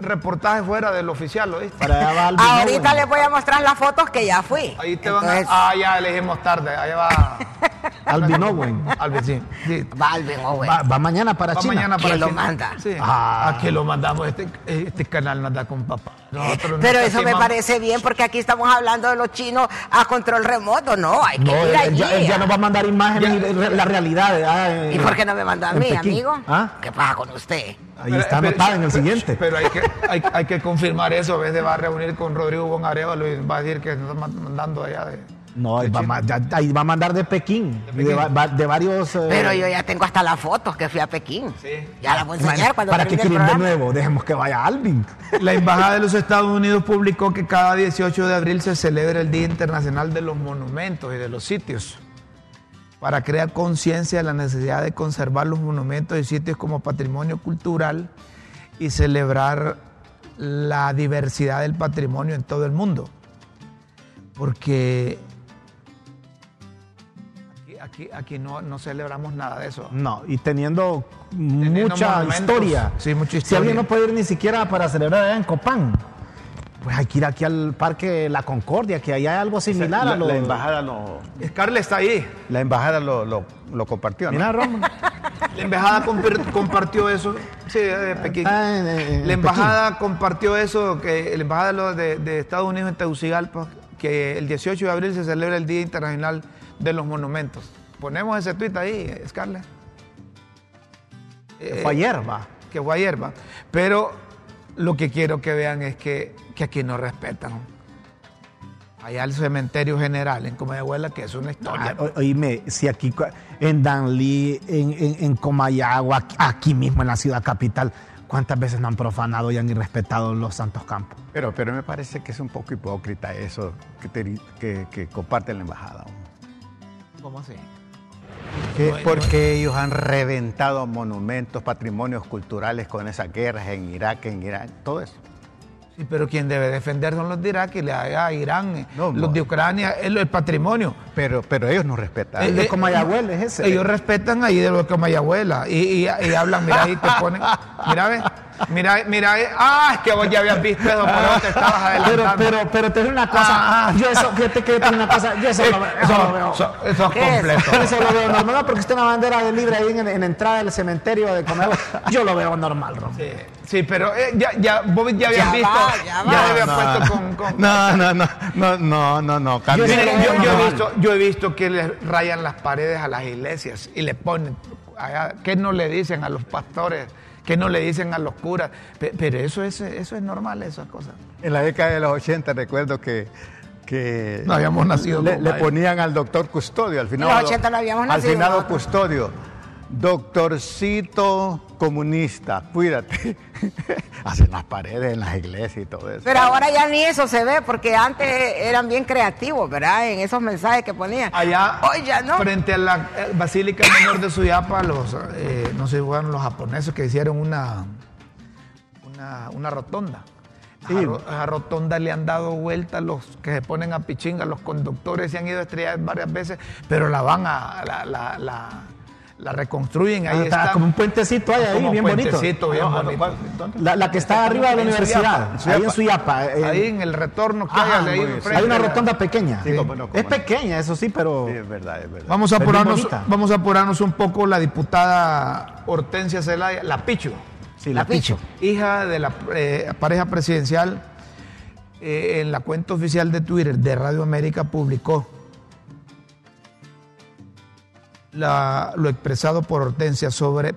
reportaje fuera del oficial, ¿oíste? Para allá va Alvin Ahorita Owen. les voy a mostrar las fotos que ya fui. Ahí te van a... Ah, ya elegimos tarde. Ahí va... Alvin Owen. Alvin, sí. sí. Va Alvin Owen. Va, va mañana para Va China. mañana para ¿Quién lo China. manda? Sí. Ah. Aquí lo mandamos. Este, este canal no anda con papá. Nosotros Pero nos eso me parece bien porque aquí estamos hablando de los chinos a control remoto. No, hay que No, ir él, allí. ya, él ya nos va a mandar imágenes y re- la realidad. ah, ¿Y por qué no me mandó a mí, Pekín. amigo? ¿Ah? ¿Qué pasa con usted? Ahí Pero- está pero- en el siguiente. Pero hay que, hay, hay que confirmar eso. A veces va a reunir con Rodrigo Bonarevalo y va a decir que nos está mandando allá de. No, va, ya- ahí va a mandar de Pekín. De, Pekín. va- va- de varios. eh, Pero yo ya tengo hasta las fotos que fui a Pekín. Sí. Ya las voy a enseñar cuando ¿Para qué el quieren de nuevo? Dejemos que vaya Alvin. La Embajada de los Estados Unidos publicó que cada 18 de abril se celebra el Día Internacional de los Monumentos y de los Sitios para crear conciencia de la necesidad de conservar los monumentos y sitios como patrimonio cultural y celebrar la diversidad del patrimonio en todo el mundo. Porque aquí, aquí, no, no celebramos nada de eso. No, y teniendo, Teniendo mucha historia. Sí, mucha Si historia. alguien no puede ir ni siquiera para celebrar allá en Copán, pues hay que ir aquí al Parque La Concordia, que allá hay algo similar la, a lo la embajada lo, Scarlett está ahí. la embajada lo, lo, lo compartió. ¿no? Mira, Rómulo. La embajada compartió eso. Sí, de Pekín. Está en- en- en La embajada compartió eso, que la embajada de, Estados Unidos en Tegucigalpa, que el 18 de abril se celebra el Día Internacional de los Monumentos. Ponemos ese tuit ahí, Scarlett. Pekín. Fue ayer, va. Que fue ayer, va. Pero lo que quiero que vean es que, que aquí no respetan. Allá el cementerio general en Comayagüela, que es una historia. Ah, o- oíme, si aquí en Danlí, en, en, en Comayagua, aquí, aquí mismo en la ciudad capital, ¿cuántas veces no han profanado y han irrespetado los santos campos? Pero, pero me parece que es un poco hipócrita eso que, te- que, que comparte la embajada. ¿Cómo así? No, porque ellos han reventado monumentos, patrimonios culturales con esas guerras en Irak, en Irán, todo eso. Sí, pero quien debe defender son los de Irak y le a Irán, eh, No, los de Ucrania, es el patrimonio. Pero, pero ellos no respetan. El de eh, Comayagüela es ese. Ellos respetan ahí de lo que Mayabuela y, y, y hablan, mira, ahí te ponen, mira, ve, mira, mira, eh, ah, es que vos ya habías visto eso, por eso te estabas Pero, adelantando. pero, pero te digo una cosa, Ah, ah. yo eso, fíjate que yo tengo una cosa, yo eso, Eh, lo, veo- eso, eso lo veo. eso- eso es completo. Eso lo veo normal, no, porque está una bandera de libre ahí en, en la entrada del cementerio de Comayagüela. Yo lo veo normal, Rom. Sí, sí, pero eh, ya, ya, vos ya habías Ya visto, va, ya va. ya habías no, puesto no, con, con- no, no, no, no, no, no, no, cambia. Mire, Yo- yo, yo he visto, yo he visto que le rayan las paredes a las iglesias y le ponen, allá, ¿qué no le dicen a los pastores? ¿Qué no le dicen a los curas? Pe- Pero eso es, eso es normal, esas cosas. En la década de los 80 recuerdo que, que No habíamos nacido, le, le ponían al doctor Custodio, al final En los 80 no habíamos al nacido finado nosotros. Custodio, doctorcito comunista, cuídate. Hacen las paredes en las iglesias y todo eso. Pero ahora ya ni eso se ve porque antes eran bien creativos, ¿verdad? En esos mensajes que ponían. Allá, Hoy ya no. frente a la eh, Basílica Menor de Suyapa, los, eh, no sé si fueron los japoneses que hicieron una, una, una rotonda. A ro- a rotonda le han dado vuelta los que se ponen a pichinga, los conductores se han ido a estrellar varias veces, pero la van a, la, la, la, la reconstruyen, ahí Ah, está está. como un puentecito hay ahí, Como bien bonito. bien Ah, bonito. La, la que está arriba de la En universidad, Suyapa, ahí en Suyapa. eh, Ahí en el retorno que Ajá, hay, ahí una la- rotonda pequeña. Sí, no, es no. pequeña, eso sí, pero Sí, es verdad, es verdad. Vamos a apurarnos, vamos a apurarnos un poco la diputada Hortensia Zelaya, la Pichu, sí, la picho. hija de la eh, pareja presidencial, eh, en la cuenta oficial de Twitter de Radio América publicó la- lo expresado por Hortensia sobre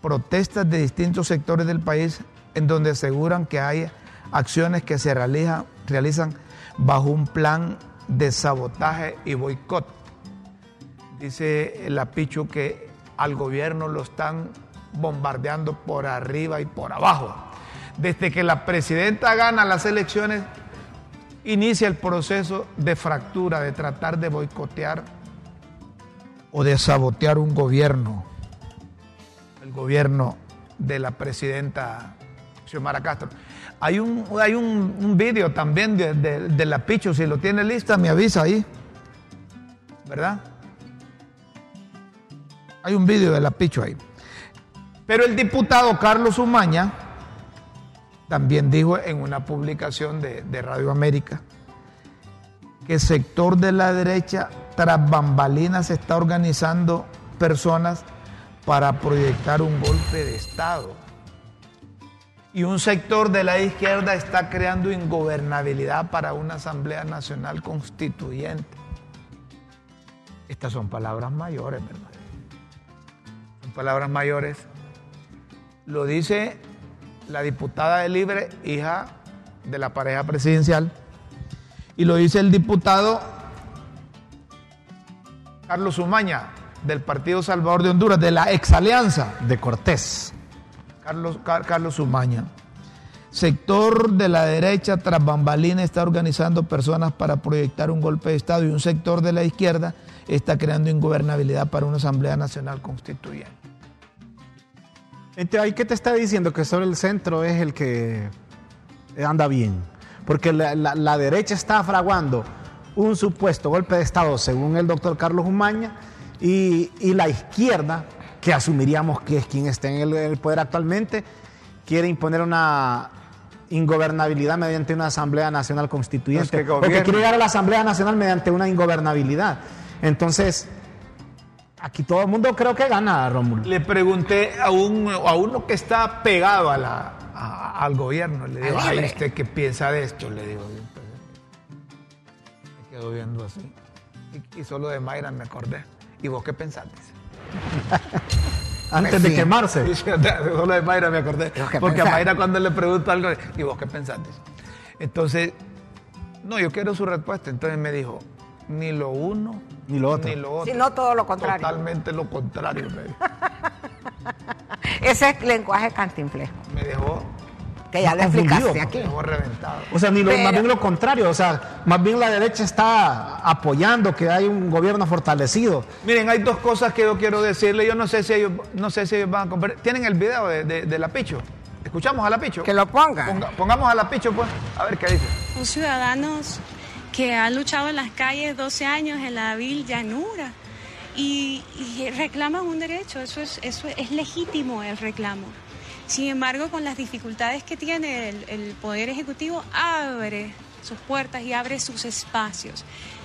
protestas de distintos sectores del país en donde aseguran que hay acciones que se realiza- realizan bajo un plan de sabotaje y boicot. Dice el Apicho que al gobierno lo están bombardeando por arriba y por abajo. Desde que la presidenta gana las elecciones, inicia el proceso de fractura, de tratar de boicotear o de sabotear un gobierno, el gobierno de la presidenta Xiomara Castro. Hay un, hay un, un vídeo también de, de, la Picho, si lo tiene lista me avisa ahí, ¿verdad? Hay un vídeo de la Picho ahí. Pero el diputado Carlos Umaña también dijo en una publicación de, de Radio América que el sector de la derecha tras bambalinas está organizando personas para proyectar un golpe de Estado. Y un sector de la izquierda está creando ingobernabilidad para una Asamblea Nacional Constituyente. Estas son palabras mayores, ¿verdad? Son palabras mayores. Lo dice la diputada de Libre, hija de la pareja presidencial, y lo dice el diputado Carlos Umaña, del Partido Salvador de Honduras, de la ex alianza de Cortés. Carlos, Carlos Umaña. Sector de la derecha tras bambalina está organizando personas para proyectar un golpe de Estado y un sector de la izquierda está creando ingobernabilidad para una Asamblea Nacional Constituyente. Entonces, ¿qué te está diciendo? Que solo el centro es el que anda bien. Porque la, la, la derecha está fraguando un supuesto golpe de Estado, según el doctor Carlos Umaña, y, y, la izquierda, que asumiríamos que es quien está en el, el, poder actualmente, quiere imponer una ingobernabilidad mediante una Asamblea Nacional Constituyente. No es que o que quiere llegar a la Asamblea Nacional mediante una ingobernabilidad. Entonces, aquí todo el mundo creo que gana, Rómulo. Le pregunté a, un, a uno que está pegado a la, a, al gobierno, le digo, ay, ¿usted qué piensa de esto? Le digo, me quedo viendo así. Y, y solo de Mayra me acordé. ¿Y vos qué pensaste? Antes de quemarse. Solo de Mayra me acordé. Porque pensar? a Mayra cuando le pregunto algo, ¿y vos qué pensaste? Entonces, no, yo quiero su respuesta. Entonces me dijo, ni lo uno, ni lo otro. Ni lo otro. Sino todo lo contrario. Totalmente lo contrario. Me dijo. Ese es lenguaje cantinflesco. Me dejó que ya lo explicaste aquí. reventado. O sea, ni lo, Pero, más bien lo contrario, o sea, más bien la derecha está apoyando que hay un gobierno fortalecido. Miren, hay dos cosas que yo quiero decirle, yo no sé si ellos, no sé si ellos van a comprar. ¿Tienen el video de, de, de la Picho? ¿Escuchamos a la Picho? Que lo ponga. Ponga, pongamos a la Picho, pues, a ver qué dice. Un ciudadanos que han luchado en las calles 12 años en la vil llanura y, y reclaman un derecho, eso es, eso es legítimo el reclamo. Sin embargo, con las dificultades que tiene el, Poder Ejecutivo, abre sus puertas y abre sus espacios.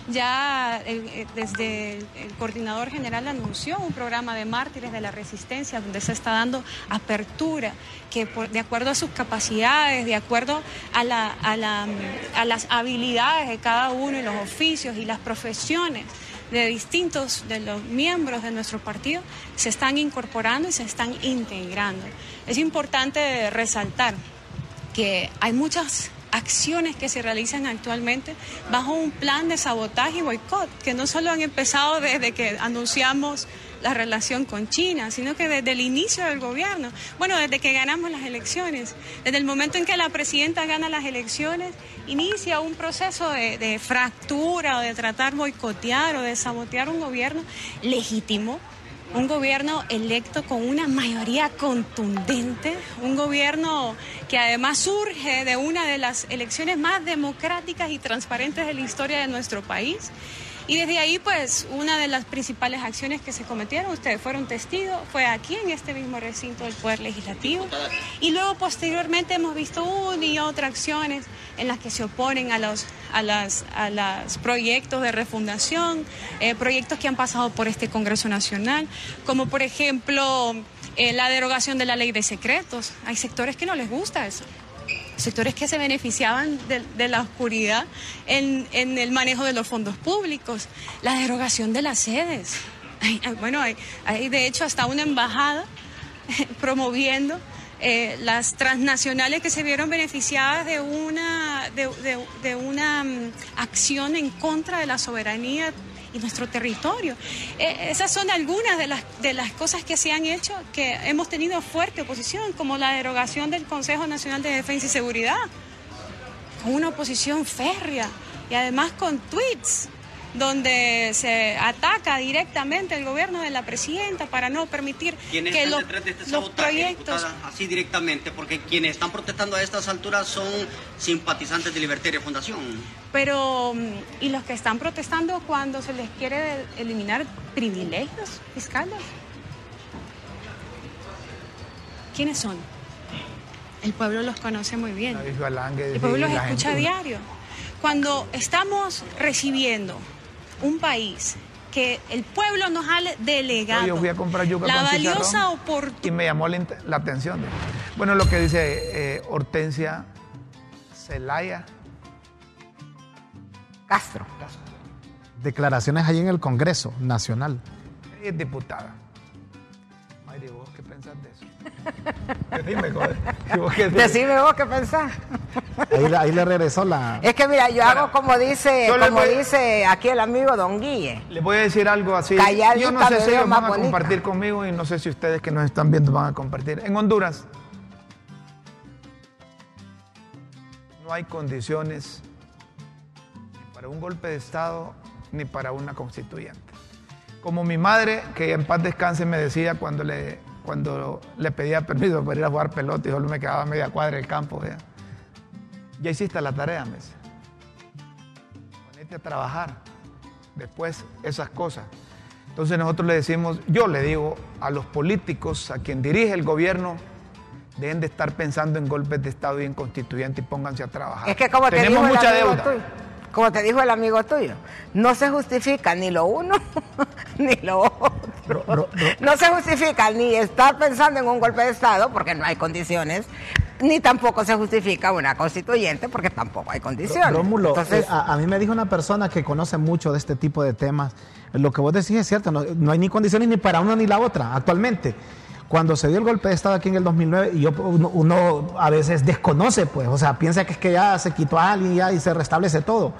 Ya el, desde el, el, coordinador general anunció un programa de mártires de la resistencia donde se está dando apertura, que por, de acuerdo a sus capacidades, de acuerdo a, la, a, la, a las habilidades de cada uno y los oficios y las profesiones, de distintos de los miembros de nuestro partido se están incorporando y se están integrando. Es importante resaltar que hay muchas acciones que se realizan actualmente bajo un plan de sabotaje y boicot, que no solo han empezado desde que anunciamos la relación con China, sino que desde el inicio del gobierno, bueno, desde que ganamos las elecciones, desde el momento en que la presidenta gana las elecciones, inicia un proceso de, fractura o de tratar boicotear o de sabotear un gobierno legítimo, un gobierno electo con una mayoría contundente, un gobierno que además surge de una de las elecciones más democráticas y transparentes de la historia de nuestro país. Y desde ahí, pues, una de las principales acciones que se cometieron, ustedes fueron testigos, fue aquí en este mismo recinto del Poder Legislativo. Y luego, posteriormente, hemos visto una y otra acciones en las que se oponen a los a las, a proyectos de refundación, eh, proyectos que han pasado por este Congreso Nacional, como por ejemplo eh, la derogación de la ley de secretos. Hay sectores que no les gusta eso sectores que se beneficiaban de, la oscuridad en, el manejo de los fondos públicos, la derogación de las sedes. Bueno, hay, de hecho hasta una embajada promoviendo eh, las transnacionales que se vieron beneficiadas de una, de una mm, acción en contra de la soberanía y nuestro territorio. Eh, esas son algunas de las, de las cosas que se han hecho que hemos tenido fuerte oposición, como la derogación del Consejo Nacional de Defensa y Seguridad, con una oposición férrea y además con tweets donde se ataca directamente al gobierno de la presidenta para no permitir ¿Quiénes que están los, detrás de este los sabotaje, proyectos diputada? Así directamente, porque quienes están protestando a estas alturas son simpatizantes de Libertaria Fundación. Pero, mm, ¿y los que están protestando cuando se les quiere eliminar privilegios fiscales? ¿Quiénes son? El pueblo los conoce muy bien. El pueblo los escucha a diario. Cuando estamos recibiendo un país que el pueblo nos ha delegado Yo fui a comprar yuca la con valiosa chicharrón y oportunidad. me llamó la, atención. Bueno, lo que dice eh, Hortensia Celaya. Castro. Declaraciones ahí en el Congreso Nacional. Ella es diputada. Decime, joder. ¿Y vos qué- Decime vos qué pensás. Ahí, le- ahí le regresó la... Es que mira, yo hago como dice, como voy- dice aquí el amigo Don Guille. Les voy a decir algo así. Calladita Yo no sé si ellos van a bonita. compartir conmigo y no sé si ustedes que nos están viendo van a compartir. En Honduras no hay condiciones ni para un golpe de Estado ni para una constituyente. Como mi madre, que en paz descanse, me decía cuando le, cuando le pedía permiso para ir a jugar pelota y solo me quedaba a media cuadra del campo. ¿vea? Ya hiciste la tarea, me. Ponete a trabajar. Después esas cosas. Entonces nosotros le decimos, yo le digo a los políticos, a quien dirige el gobierno, deben de estar pensando en golpes de Estado y en constituyente y pónganse a trabajar. Es que como te dijo mucha el amigo deuda. tuyo, como te dijo el amigo tuyo, no se justifica ni lo uno ni lo otro. No se justifica ni estar pensando en un golpe de Estado porque no hay condiciones, ni tampoco se justifica una constituyente porque tampoco hay condiciones. Rómulo, Entonces, eh, a, a mí me dijo una persona que conoce mucho de este tipo de temas, lo que vos decís es cierto, no, no hay ni condiciones ni para una ni la otra actualmente. Cuando se dio el golpe de Estado aquí en el 2009, y yo, uno, uno a veces desconoce, pues, o sea, piensa que es que ya se quitó a alguien ya y se restablece todo.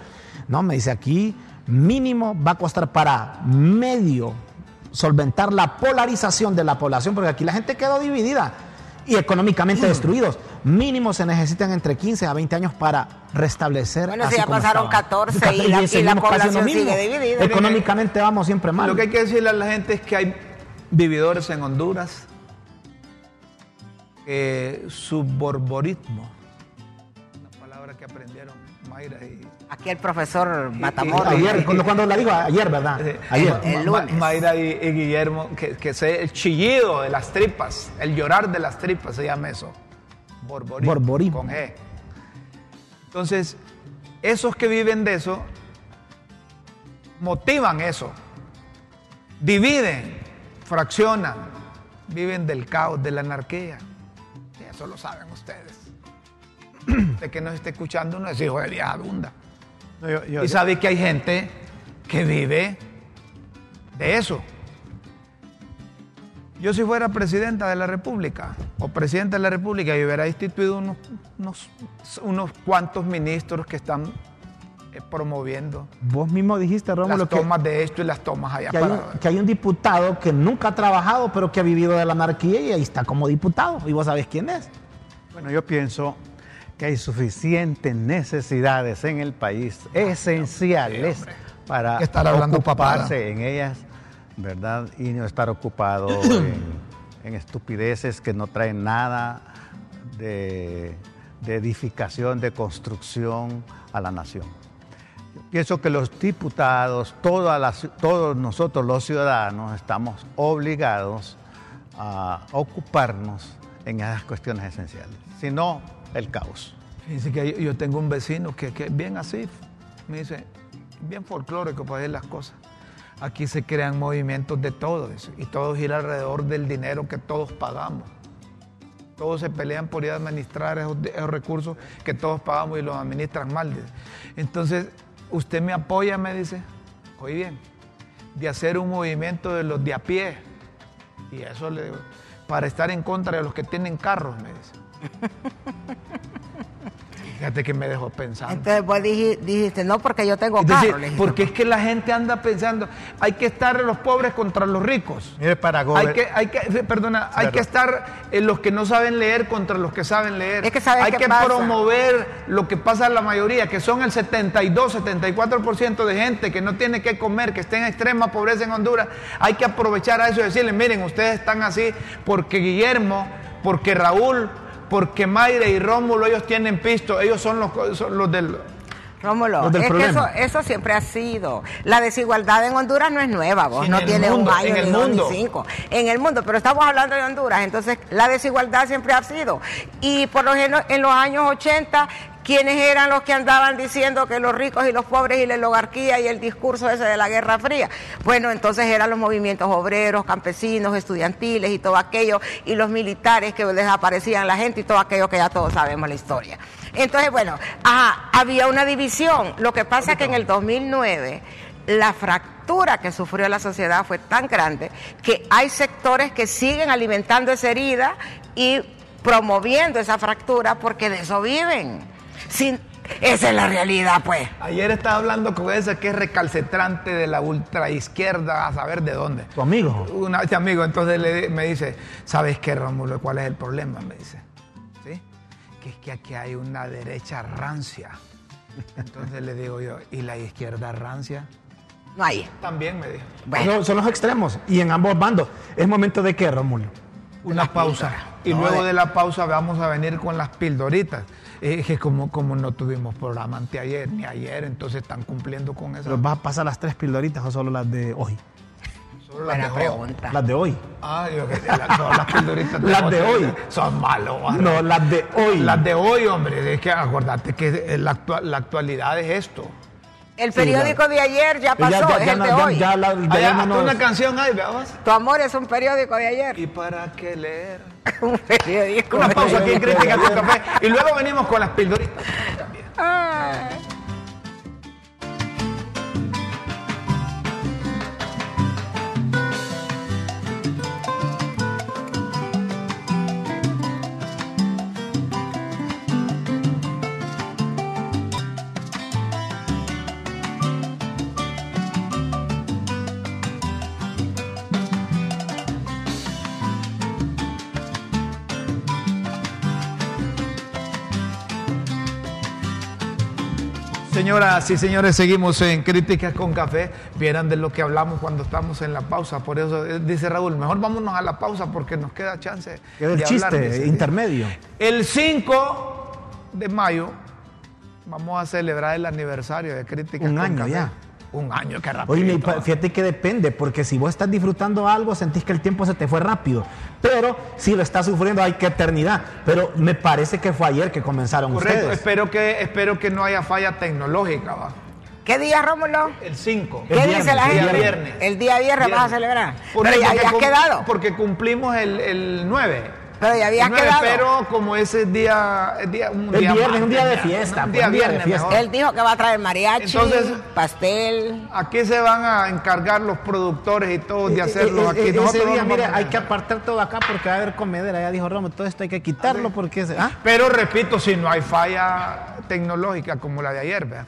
No, me dice aquí, mínimo va a costar para medio solventar la polarización de la población, porque aquí la gente quedó dividida y económicamente destruidos. Mínimo se necesitan entre 15 a 20 años para restablecer. Bueno, si ya como pasaron estaba. 14 y la- y la población sigue dividida. Económicamente vamos siempre mal. Lo que hay que decirle a la gente es que hay vividores en Honduras que su borborismo, una palabra que aprendieron Mayra y aquí el profesor Matamoros. Ayer, cuando, cuando la digo, ayer, ¿verdad? Ayer. El lunes. Mayra y, y Guillermo, que, que sé el chillido de las tripas, el llorar de las tripas se llama eso. Borborismo. Borborismo. Con G. Entonces, esos que viven de eso, motivan eso. Dividen, fraccionan, viven del caos, de la anarquía. Y eso lo saben ustedes. De que nos esté escuchando no es hijo de vieja dunda. No, yo- yo- Y sabe que hay gente que vive de eso. Yo si fuera presidenta de la República o presidente de la República, yo hubiera instituido unos, unos, unos cuantos ministros que están eh, promoviendo Vos mismo dijiste, Rómulo, las que, tomas de esto y las tomas allá que hay, para... un, que hay un diputado que nunca ha trabajado, pero que ha vivido de la anarquía y ahí está como diputado. Y vos sabés quién es. Bueno, yo pienso que hay suficientes necesidades en el país, esenciales, para estar hablando ocuparse en ellas, ¿verdad? Y no estar ocupado en, en estupideces que no traen nada de, de edificación, de construcción a la nación. Yo pienso que los diputados, todas las- todos nosotros los ciudadanos, estamos obligados a ocuparnos en esas cuestiones esenciales. Si no, el caos. Fíjense que yo, tengo un vecino que, que es bien así, me dice, bien folclórico para decir las cosas. Aquí se crean movimientos de todo dice, y todo gira alrededor del dinero que todos pagamos. Todos se pelean por ir a administrar esos, esos recursos que todos pagamos y los administran mal. dice. Entonces, usted me apoya, me dice, oye bien, de hacer un movimiento de los de a pie. Y eso le digo, para estar en contra de los que tienen carros, me dice. Fíjate que me dejó pensando. Entonces vos diji- dijiste, no, porque yo tengo Es decir, carro. le dijiste. porque es que la gente anda pensando, hay que estar los pobres contra los ricos. Mire, para Hay que, hay que, perdona, hay que estar los que no saben leer contra los que saben leer. Es que ¿sabes hay que pasa? promover lo que pasa en la mayoría, que son el 72, 74% de gente que no tiene que comer, que está en extrema pobreza en Honduras. Hay que aprovechar a eso y decirle, miren, ustedes están así porque Guillermo, porque Raúl, porque Mayre y Rómulo, ellos tienen pisto, ellos son los, son los del... Rómulo, es que eso, eso siempre ha sido. La desigualdad en Honduras no es nueva, vos Sí, no tiene mundo, un año, en el ni dos, mundo. ni cinco. En el mundo, pero estamos hablando de Honduras, entonces la desigualdad siempre ha sido. Y por lo menos en los años 80, ¿quiénes eran los que andaban diciendo que los ricos y los pobres y la oligarquía y el discurso ese de la Guerra Fría? Bueno, entonces eran los movimientos obreros, campesinos, estudiantiles y todo aquello, y los militares que desaparecían la gente y todo aquello que ya todos sabemos la historia. Entonces, bueno, ajá, había una división. Lo que pasa es que en el 2009 la fractura que sufrió la sociedad fue tan grande que hay sectores que siguen alimentando esa herida y promoviendo esa fractura porque de eso viven. Sin, esa es la realidad, pues. Ayer estaba hablando con ese que es recalcitrante de la ultraizquierda, a saber de dónde. Tu amigo. Una, este amigo, entonces le- me dice, ¿sabes qué, Rómulo? ¿Cuál es el problema? Me dice, ¿sí? Que es que aquí hay una derecha rancia. Entonces le digo yo, ¿y la izquierda rancia? No hay. También me dijo. Bueno, No, son los extremos y en ambos bandos. ¿Es momento de qué, Rómulo? Una pausa. Y No, luego de- de la pausa vamos a venir con las pildoritas. Es que como, como no tuvimos programa anteayer ni ayer, entonces están cumpliendo con eso. ¿Pero vas a pasar las tres pildoritas o solo las de hoy? Solo las buena de hoy. Las de hoy. Ah, yo que la- todas las pildoritas Las de hoy son malos. No, las de hoy. Las de hoy, hombre, es que acordate que la, actua- la actualidad es esto. El periódico de ayer ya pasó, Ya- ya- es ya el de ya- hoy. ya la- Hay hasta nos- una canción ahí, veamos. Tu amor es un periódico de ayer. ¿Y para qué leer? un periódico. Una pausa aquí en Crítica de con Café. Y luego venimos con las pildoritas. También. Señoras y señores, seguimos en Críticas con Café. Vieran de lo que hablamos cuando estamos en la pausa. Por eso eh, dice Raúl, mejor vámonos a la pausa porque nos queda chance. Queda el de chiste hablar, intermedio. El 5 de mayo vamos a celebrar el aniversario de Críticas Un con año Café. ya. Un año, qué rápido. Oye, fíjate que depende, porque si vos estás disfrutando algo, sentís que el tiempo se te fue rápido. Pero si lo estás sufriendo, hay que eternidad. Pero me parece que fue ayer que comenzaron Correcto, ustedes. espero que, espero que no haya falla tecnológica. ¿va? ¿Qué día, Rómulo? El 5. ¿Qué El dice viernes, la el gente? día viernes. El día viernes vas a celebrar. Porque- pero ya habías cum- quedado. Porque cumplimos el, el 9. Pero ya habías El 9, quedado. Pero como ese día, es día un El día viernes, un día de fiesta, Un pues, día un día de viernes mejor. Él dijo que va a traer mariachi, Entonces- pastel. Aquí se van a encargar los productores y todos de Eh, hacerlo eh, aquí. eh, Nosotros ese día, vamos a mire, poner- hay que apartar todo acá porque va a haber comedera. Ya dijo Romo, todo esto hay que quitarlo porque... se- ¿ah? Pero repito, si no hay falla tecnológica como la de ayer, ¿verdad?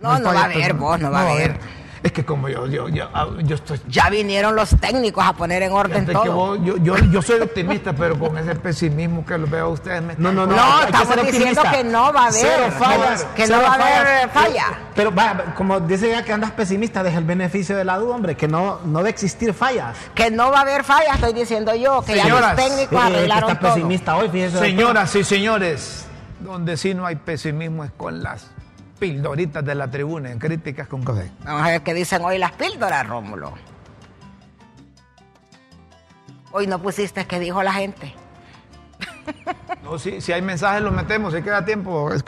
No, no falla va a haber, vos, no va a haber. Es que como yo, yo, yo, ah, yo estoy Ya vinieron los técnicos a poner en orden Fíjate que todo. vos- yo, yo, yo soy optimista, pero con ese pesimismo que lo veo a ustedes me No, no, no. No, que estamos diciendo optimista. que no va a haber. Cero fallas. Que no cero va a haber fallas. falla. Pero va, como dice ya que andas pesimista, deja el beneficio de la duda, hombre, que no, no de existir fallas. Que no va a haber falla, estoy diciendo yo. Que ya Señoras, los técnicos Eh, arreglaron está todo. pesimista hoy, fíjese. Señoras y señores, donde sí no hay pesimismo es con las pildoritas de la tribuna en críticas con café. Vamos a ver qué dicen hoy las píldoras, Rómulo. Hoy no pusiste qué dijo la gente. No, si, si hay mensajes los metemos, si queda tiempo. es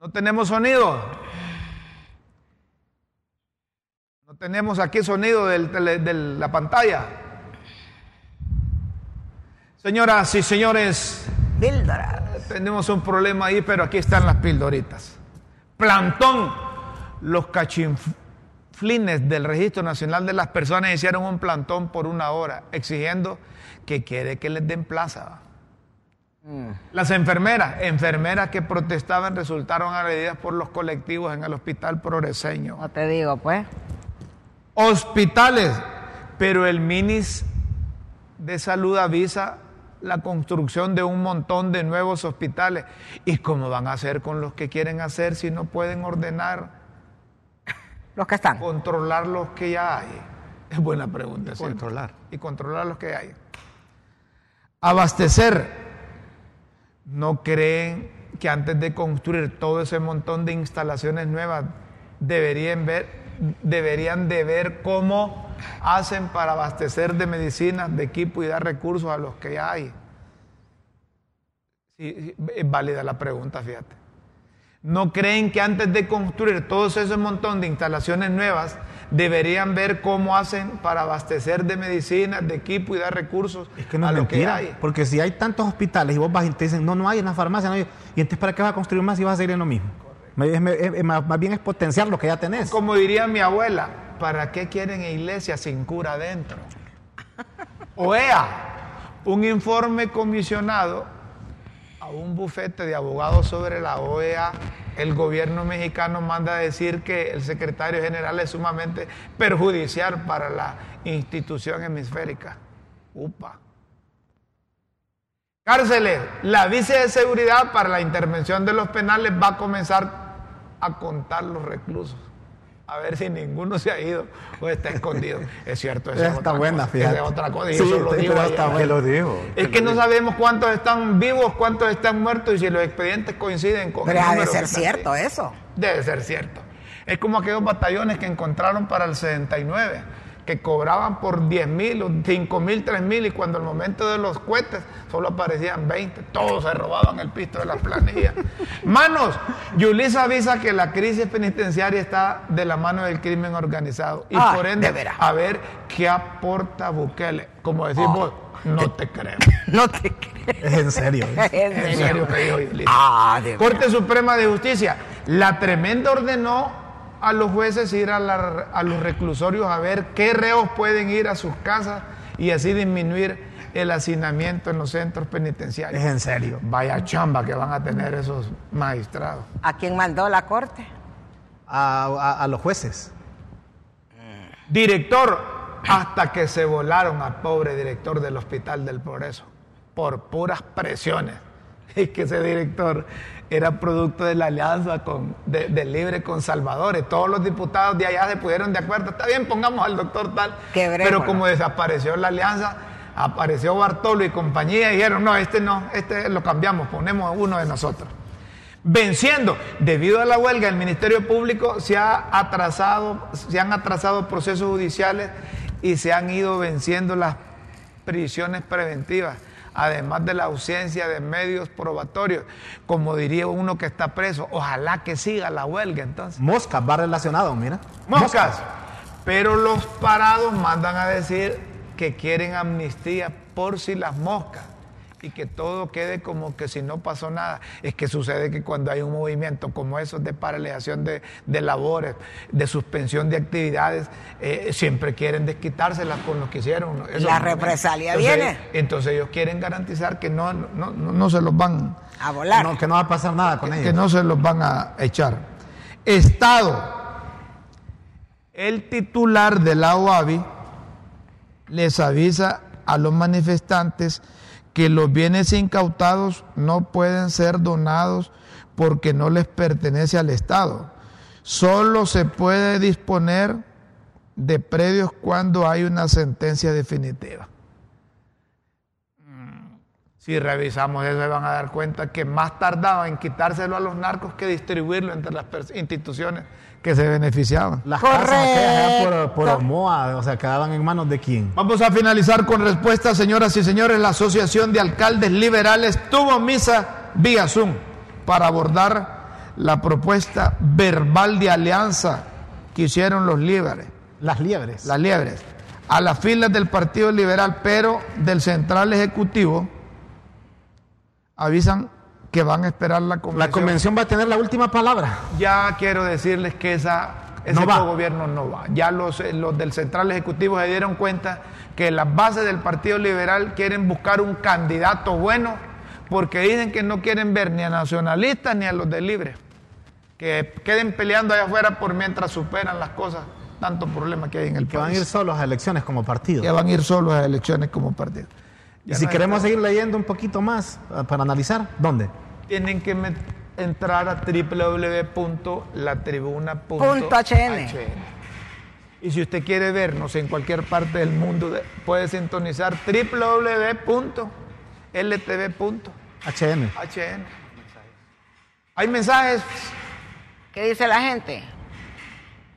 No tenemos sonido. No tenemos aquí sonido del de la pantalla. Señoras y señores, Píldora. Tenemos un problema ahí, pero aquí están las pildoritas. Plantón. Los cachinflines del Registro Nacional de las Personas hicieron un plantón por una hora, exigiendo que quiere que les den plaza. Las enfermeras, enfermeras que protestaban resultaron agredidas por los colectivos en el hospital progreseño. No te digo, pues. Hospitales, pero el Minis de Salud avisa la construcción de un montón de nuevos hospitales. ¿Y cómo van a hacer con los que quieren hacer si no pueden ordenar? Los que están. Controlar los que ya hay. Es buena pregunta. ¿cierto? Controlar. Y controlar los que hay. Abastecer. ¿No creen que antes de construir todo ese montón de instalaciones nuevas deberían ver, deberían de ver cómo hacen para abastecer de medicinas, de equipo y dar recursos a los que ya hay? Sí, es válida la pregunta, fíjate. ¿No creen que antes de construir todo ese montón de instalaciones nuevas deberían ver cómo hacen para abastecer de medicinas, de equipo y dar recursos Es que no a lo que hay? porque si hay tantos hospitales y vos vas y te dicen, no, no hay en la farmacia, no hay, y entonces ¿para qué vas a construir más si vas a seguir en lo mismo? Es- es- más bien es potenciar lo que ya tenés. Como diría mi abuela, ¿para qué quieren iglesia sin cura adentro? OEA, un informe comisionado a un bufete de abogados sobre la OEA, el gobierno mexicano manda a decir que el secretario general es sumamente perjudicial para la institución hemisférica. Upa. Cárceles. La vice de seguridad para la intervención de los penales va a comenzar a contar los reclusos. A ver si ninguno se ha ido o está escondido. Es cierto, esa es Está otra buena, cosa, fíjate. es otra cosa. Y Sí, eso lo digo pero ayer. está ¿Qué lo dijo? Es que no sabemos cuántos están vivos, cuántos están muertos y si los expedientes coinciden con Pero el ha de número ser que cierto ahí. eso. Debe ser cierto. Es como aquellos batallones que encontraron para el 69, que cobraban por 10 mil, o 5 mil, 3 mil, y cuando el momento de los cohetes solo aparecían 20. Todos se robaban el pisto de las planillas. Manos, Yulisa avisa que la crisis penitenciaria está de la mano del crimen organizado. Y Ah, por ende, a ver qué aporta Bukele. Como decís vos, no te creo. No te crees. Es en serio. ¿eh? En En serio que dijo Yulisa. Ah, Corte Suprema de Justicia. La tremenda ordenó a los jueces ir a, la- a los reclusorios a ver qué reos pueden ir a sus casas y así disminuir el hacinamiento en los centros penitenciarios. Es en serio. Vaya chamba que van a tener esos magistrados. ¿A quién mandó la corte? A, a- a los jueces. Director, hasta que se volaron al pobre director del Hospital del Progreso por puras presiones. Es que ese director era producto de la alianza con, de, de Libre con Salvadores. Todos los diputados de allá se pusieron de acuerdo. Está bien, pongamos al doctor tal. Pero como desapareció la alianza, apareció Bartolo y compañía y dijeron, no, este no, este lo cambiamos, ponemos uno de nosotros venciendo. Debido a la huelga, el Ministerio Público se ha atrasado, se han atrasado procesos judiciales y se han ido venciendo las prisiones preventivas, además de la ausencia de medios probatorios. Como diría uno que está preso, ojalá que siga la huelga entonces. Moscas va relacionado, mira. Moscas. Pero los parados mandan a decir que quieren amnistía por si las moscas y que todo quede como que si no pasó nada. Es que sucede que cuando hay un movimiento como esos de paralización de, de labores, de suspensión de actividades, eh, siempre quieren desquitárselas con lo que hicieron. Eso- La represalia entonces- viene. Entonces ellos quieren garantizar que no, no, no, no se los van A volar. No, que no va a pasar nada con que ellos. no se los van a echar. Estado. El titular de la OAVI les avisa a los manifestantes que los bienes incautados no pueden ser donados porque no les pertenece al Estado. Solo se puede disponer de predios cuando hay una sentencia definitiva. Si revisamos eso, se van a dar cuenta que más tardaba en quitárselo a los narcos que distribuirlo entre las instituciones que se beneficiaban. Las casas aquellas allá por, por Correcto. Omoa, o sea, quedaban en manos de quién. Vamos a finalizar con respuestas, señoras y señores. La Asociación de Alcaldes Liberales tuvo misa vía Zoom para abordar la propuesta verbal de alianza que hicieron los líderes. Las liebres. las liebres, a las filas del Partido Liberal, pero del Central Ejecutivo, avisan que van a esperar la convención. La convención va a tener la última palabra. Ya quiero decirles que esa, ese No gobierno no va. Ya los, eh, los del Central Ejecutivo se dieron cuenta que las bases del Partido Liberal quieren buscar un candidato bueno porque dicen que no quieren ver ni a nacionalistas ni a los de Libre. Que queden peleando allá afuera por mientras superan las cosas, tantos problemas que hay en el Que van a país. ir solos a elecciones como partido. que van a ir solos a elecciones como partido. Y si queremos seguir leyendo un poquito más eh, para analizar, ¿dónde? Tienen que entrar a www.latribuna.hn. Y si usted quiere vernos en cualquier parte del mundo, de- puede sintonizar www.ltv.hn. HN. Hay mensajes, ¿Qué dice la gente?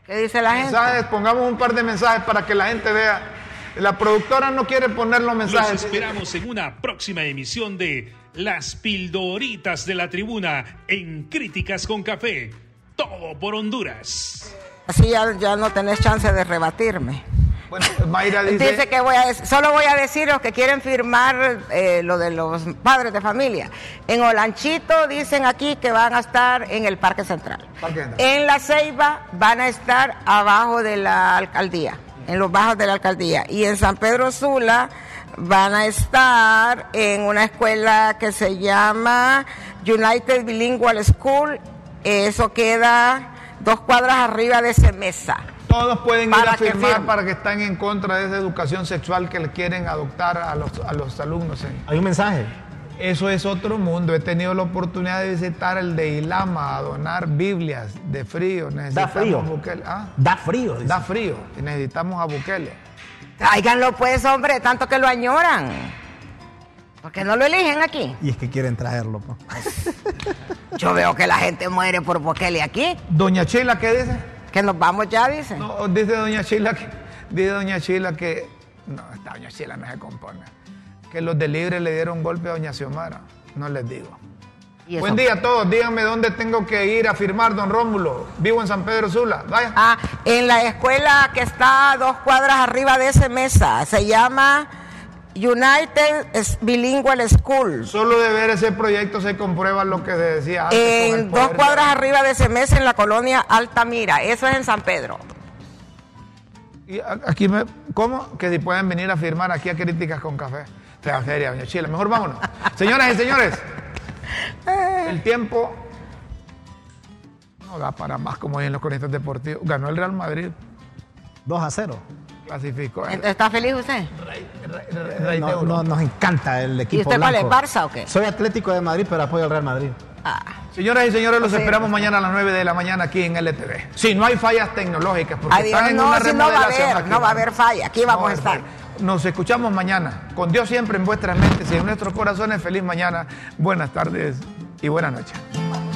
¿Qué dice la gente? mensajes, pongamos un par de mensajes para que la gente vea. La productora no quiere poner los Los mensajes. esperamos en una próxima emisión de Las Pildoritas de la Tribuna en Críticas con Café. Todo por Honduras. Así ya, ya no tenés chance de rebatirme. Bueno, Mayra dice, Dice que voy a solo voy a decir los que quieren firmar eh, lo de los padres de familia. En Olanchito dicen aquí que van a estar en el Parque Central. Parque Central. En La Ceiba van a estar abajo de la alcaldía, en los bajos de la alcaldía. Y en San Pedro Sula van a estar en una escuela que se llama United Bilingual School. Eso queda dos cuadras arriba de Semesa. Todos pueden ir a firmar para que están en contra de esa educación sexual que le quieren adoptar a los, a los alumnos. en- Hay un mensaje. Eso es otro mundo. He tenido la oportunidad de visitar el de Ilama, a donar Biblias de frío. Necesitamos frío. a Bukele. Ah, Da frío. dice. da frío y necesitamos a Bukele. Tráiganlo pues, hombre, tanto que lo añoran. Porque no lo eligen aquí. Y es que quieren traerlo. pues. Yo veo que la gente muere por Bukele aquí. Doña Chila, ¿qué dice? Que nos vamos ya, dicen. No, dice Doña Chila que, dice Doña Chila que, no, esta Doña Chila no se compone, que los de Libre le dieron golpe a Doña Xiomara. No les digo. Y Buen día a todos. Díganme dónde tengo que ir a firmar, don Rómulo. Vivo en San Pedro Sula. Vaya. Ah, en la escuela que está a dos cuadras arriba de esa mesa. Se llama United Bilingual School. Solo de ver ese proyecto se comprueba lo que se decía antes. En dos de- cuadras arriba de esa mesa en la colonia Altamira. Eso es en San Pedro. Y aquí me, ¿Cómo? Que si pueden venir a firmar aquí a Críticas con Café. Fea feria, doña Chila. Mejor vámonos. Señoras y señores, el tiempo no da para más como hay en los cronistas deportivos. Ganó el Real Madrid, 2 a 0. clasificó. el ¿Está feliz usted? Rey No, no, nos encanta el equipo ¿Y usted cuál es. Barça o qué? Soy Atlético de Madrid, pero apoyo al Real Madrid. Ah, Señoras y señores, los Sí. esperamos mañana a las 9 de la mañana aquí en LTV. Si no hay fallas tecnológicas, porque adiós. están en No, una si no va a remodelación haber, aquí. no va a haber falla. Aquí vamos No a estar. falla. Nos escuchamos mañana. Con Dios siempre en vuestras mentes y en nuestros corazones. Feliz mañana, buenas tardes y buenas noches.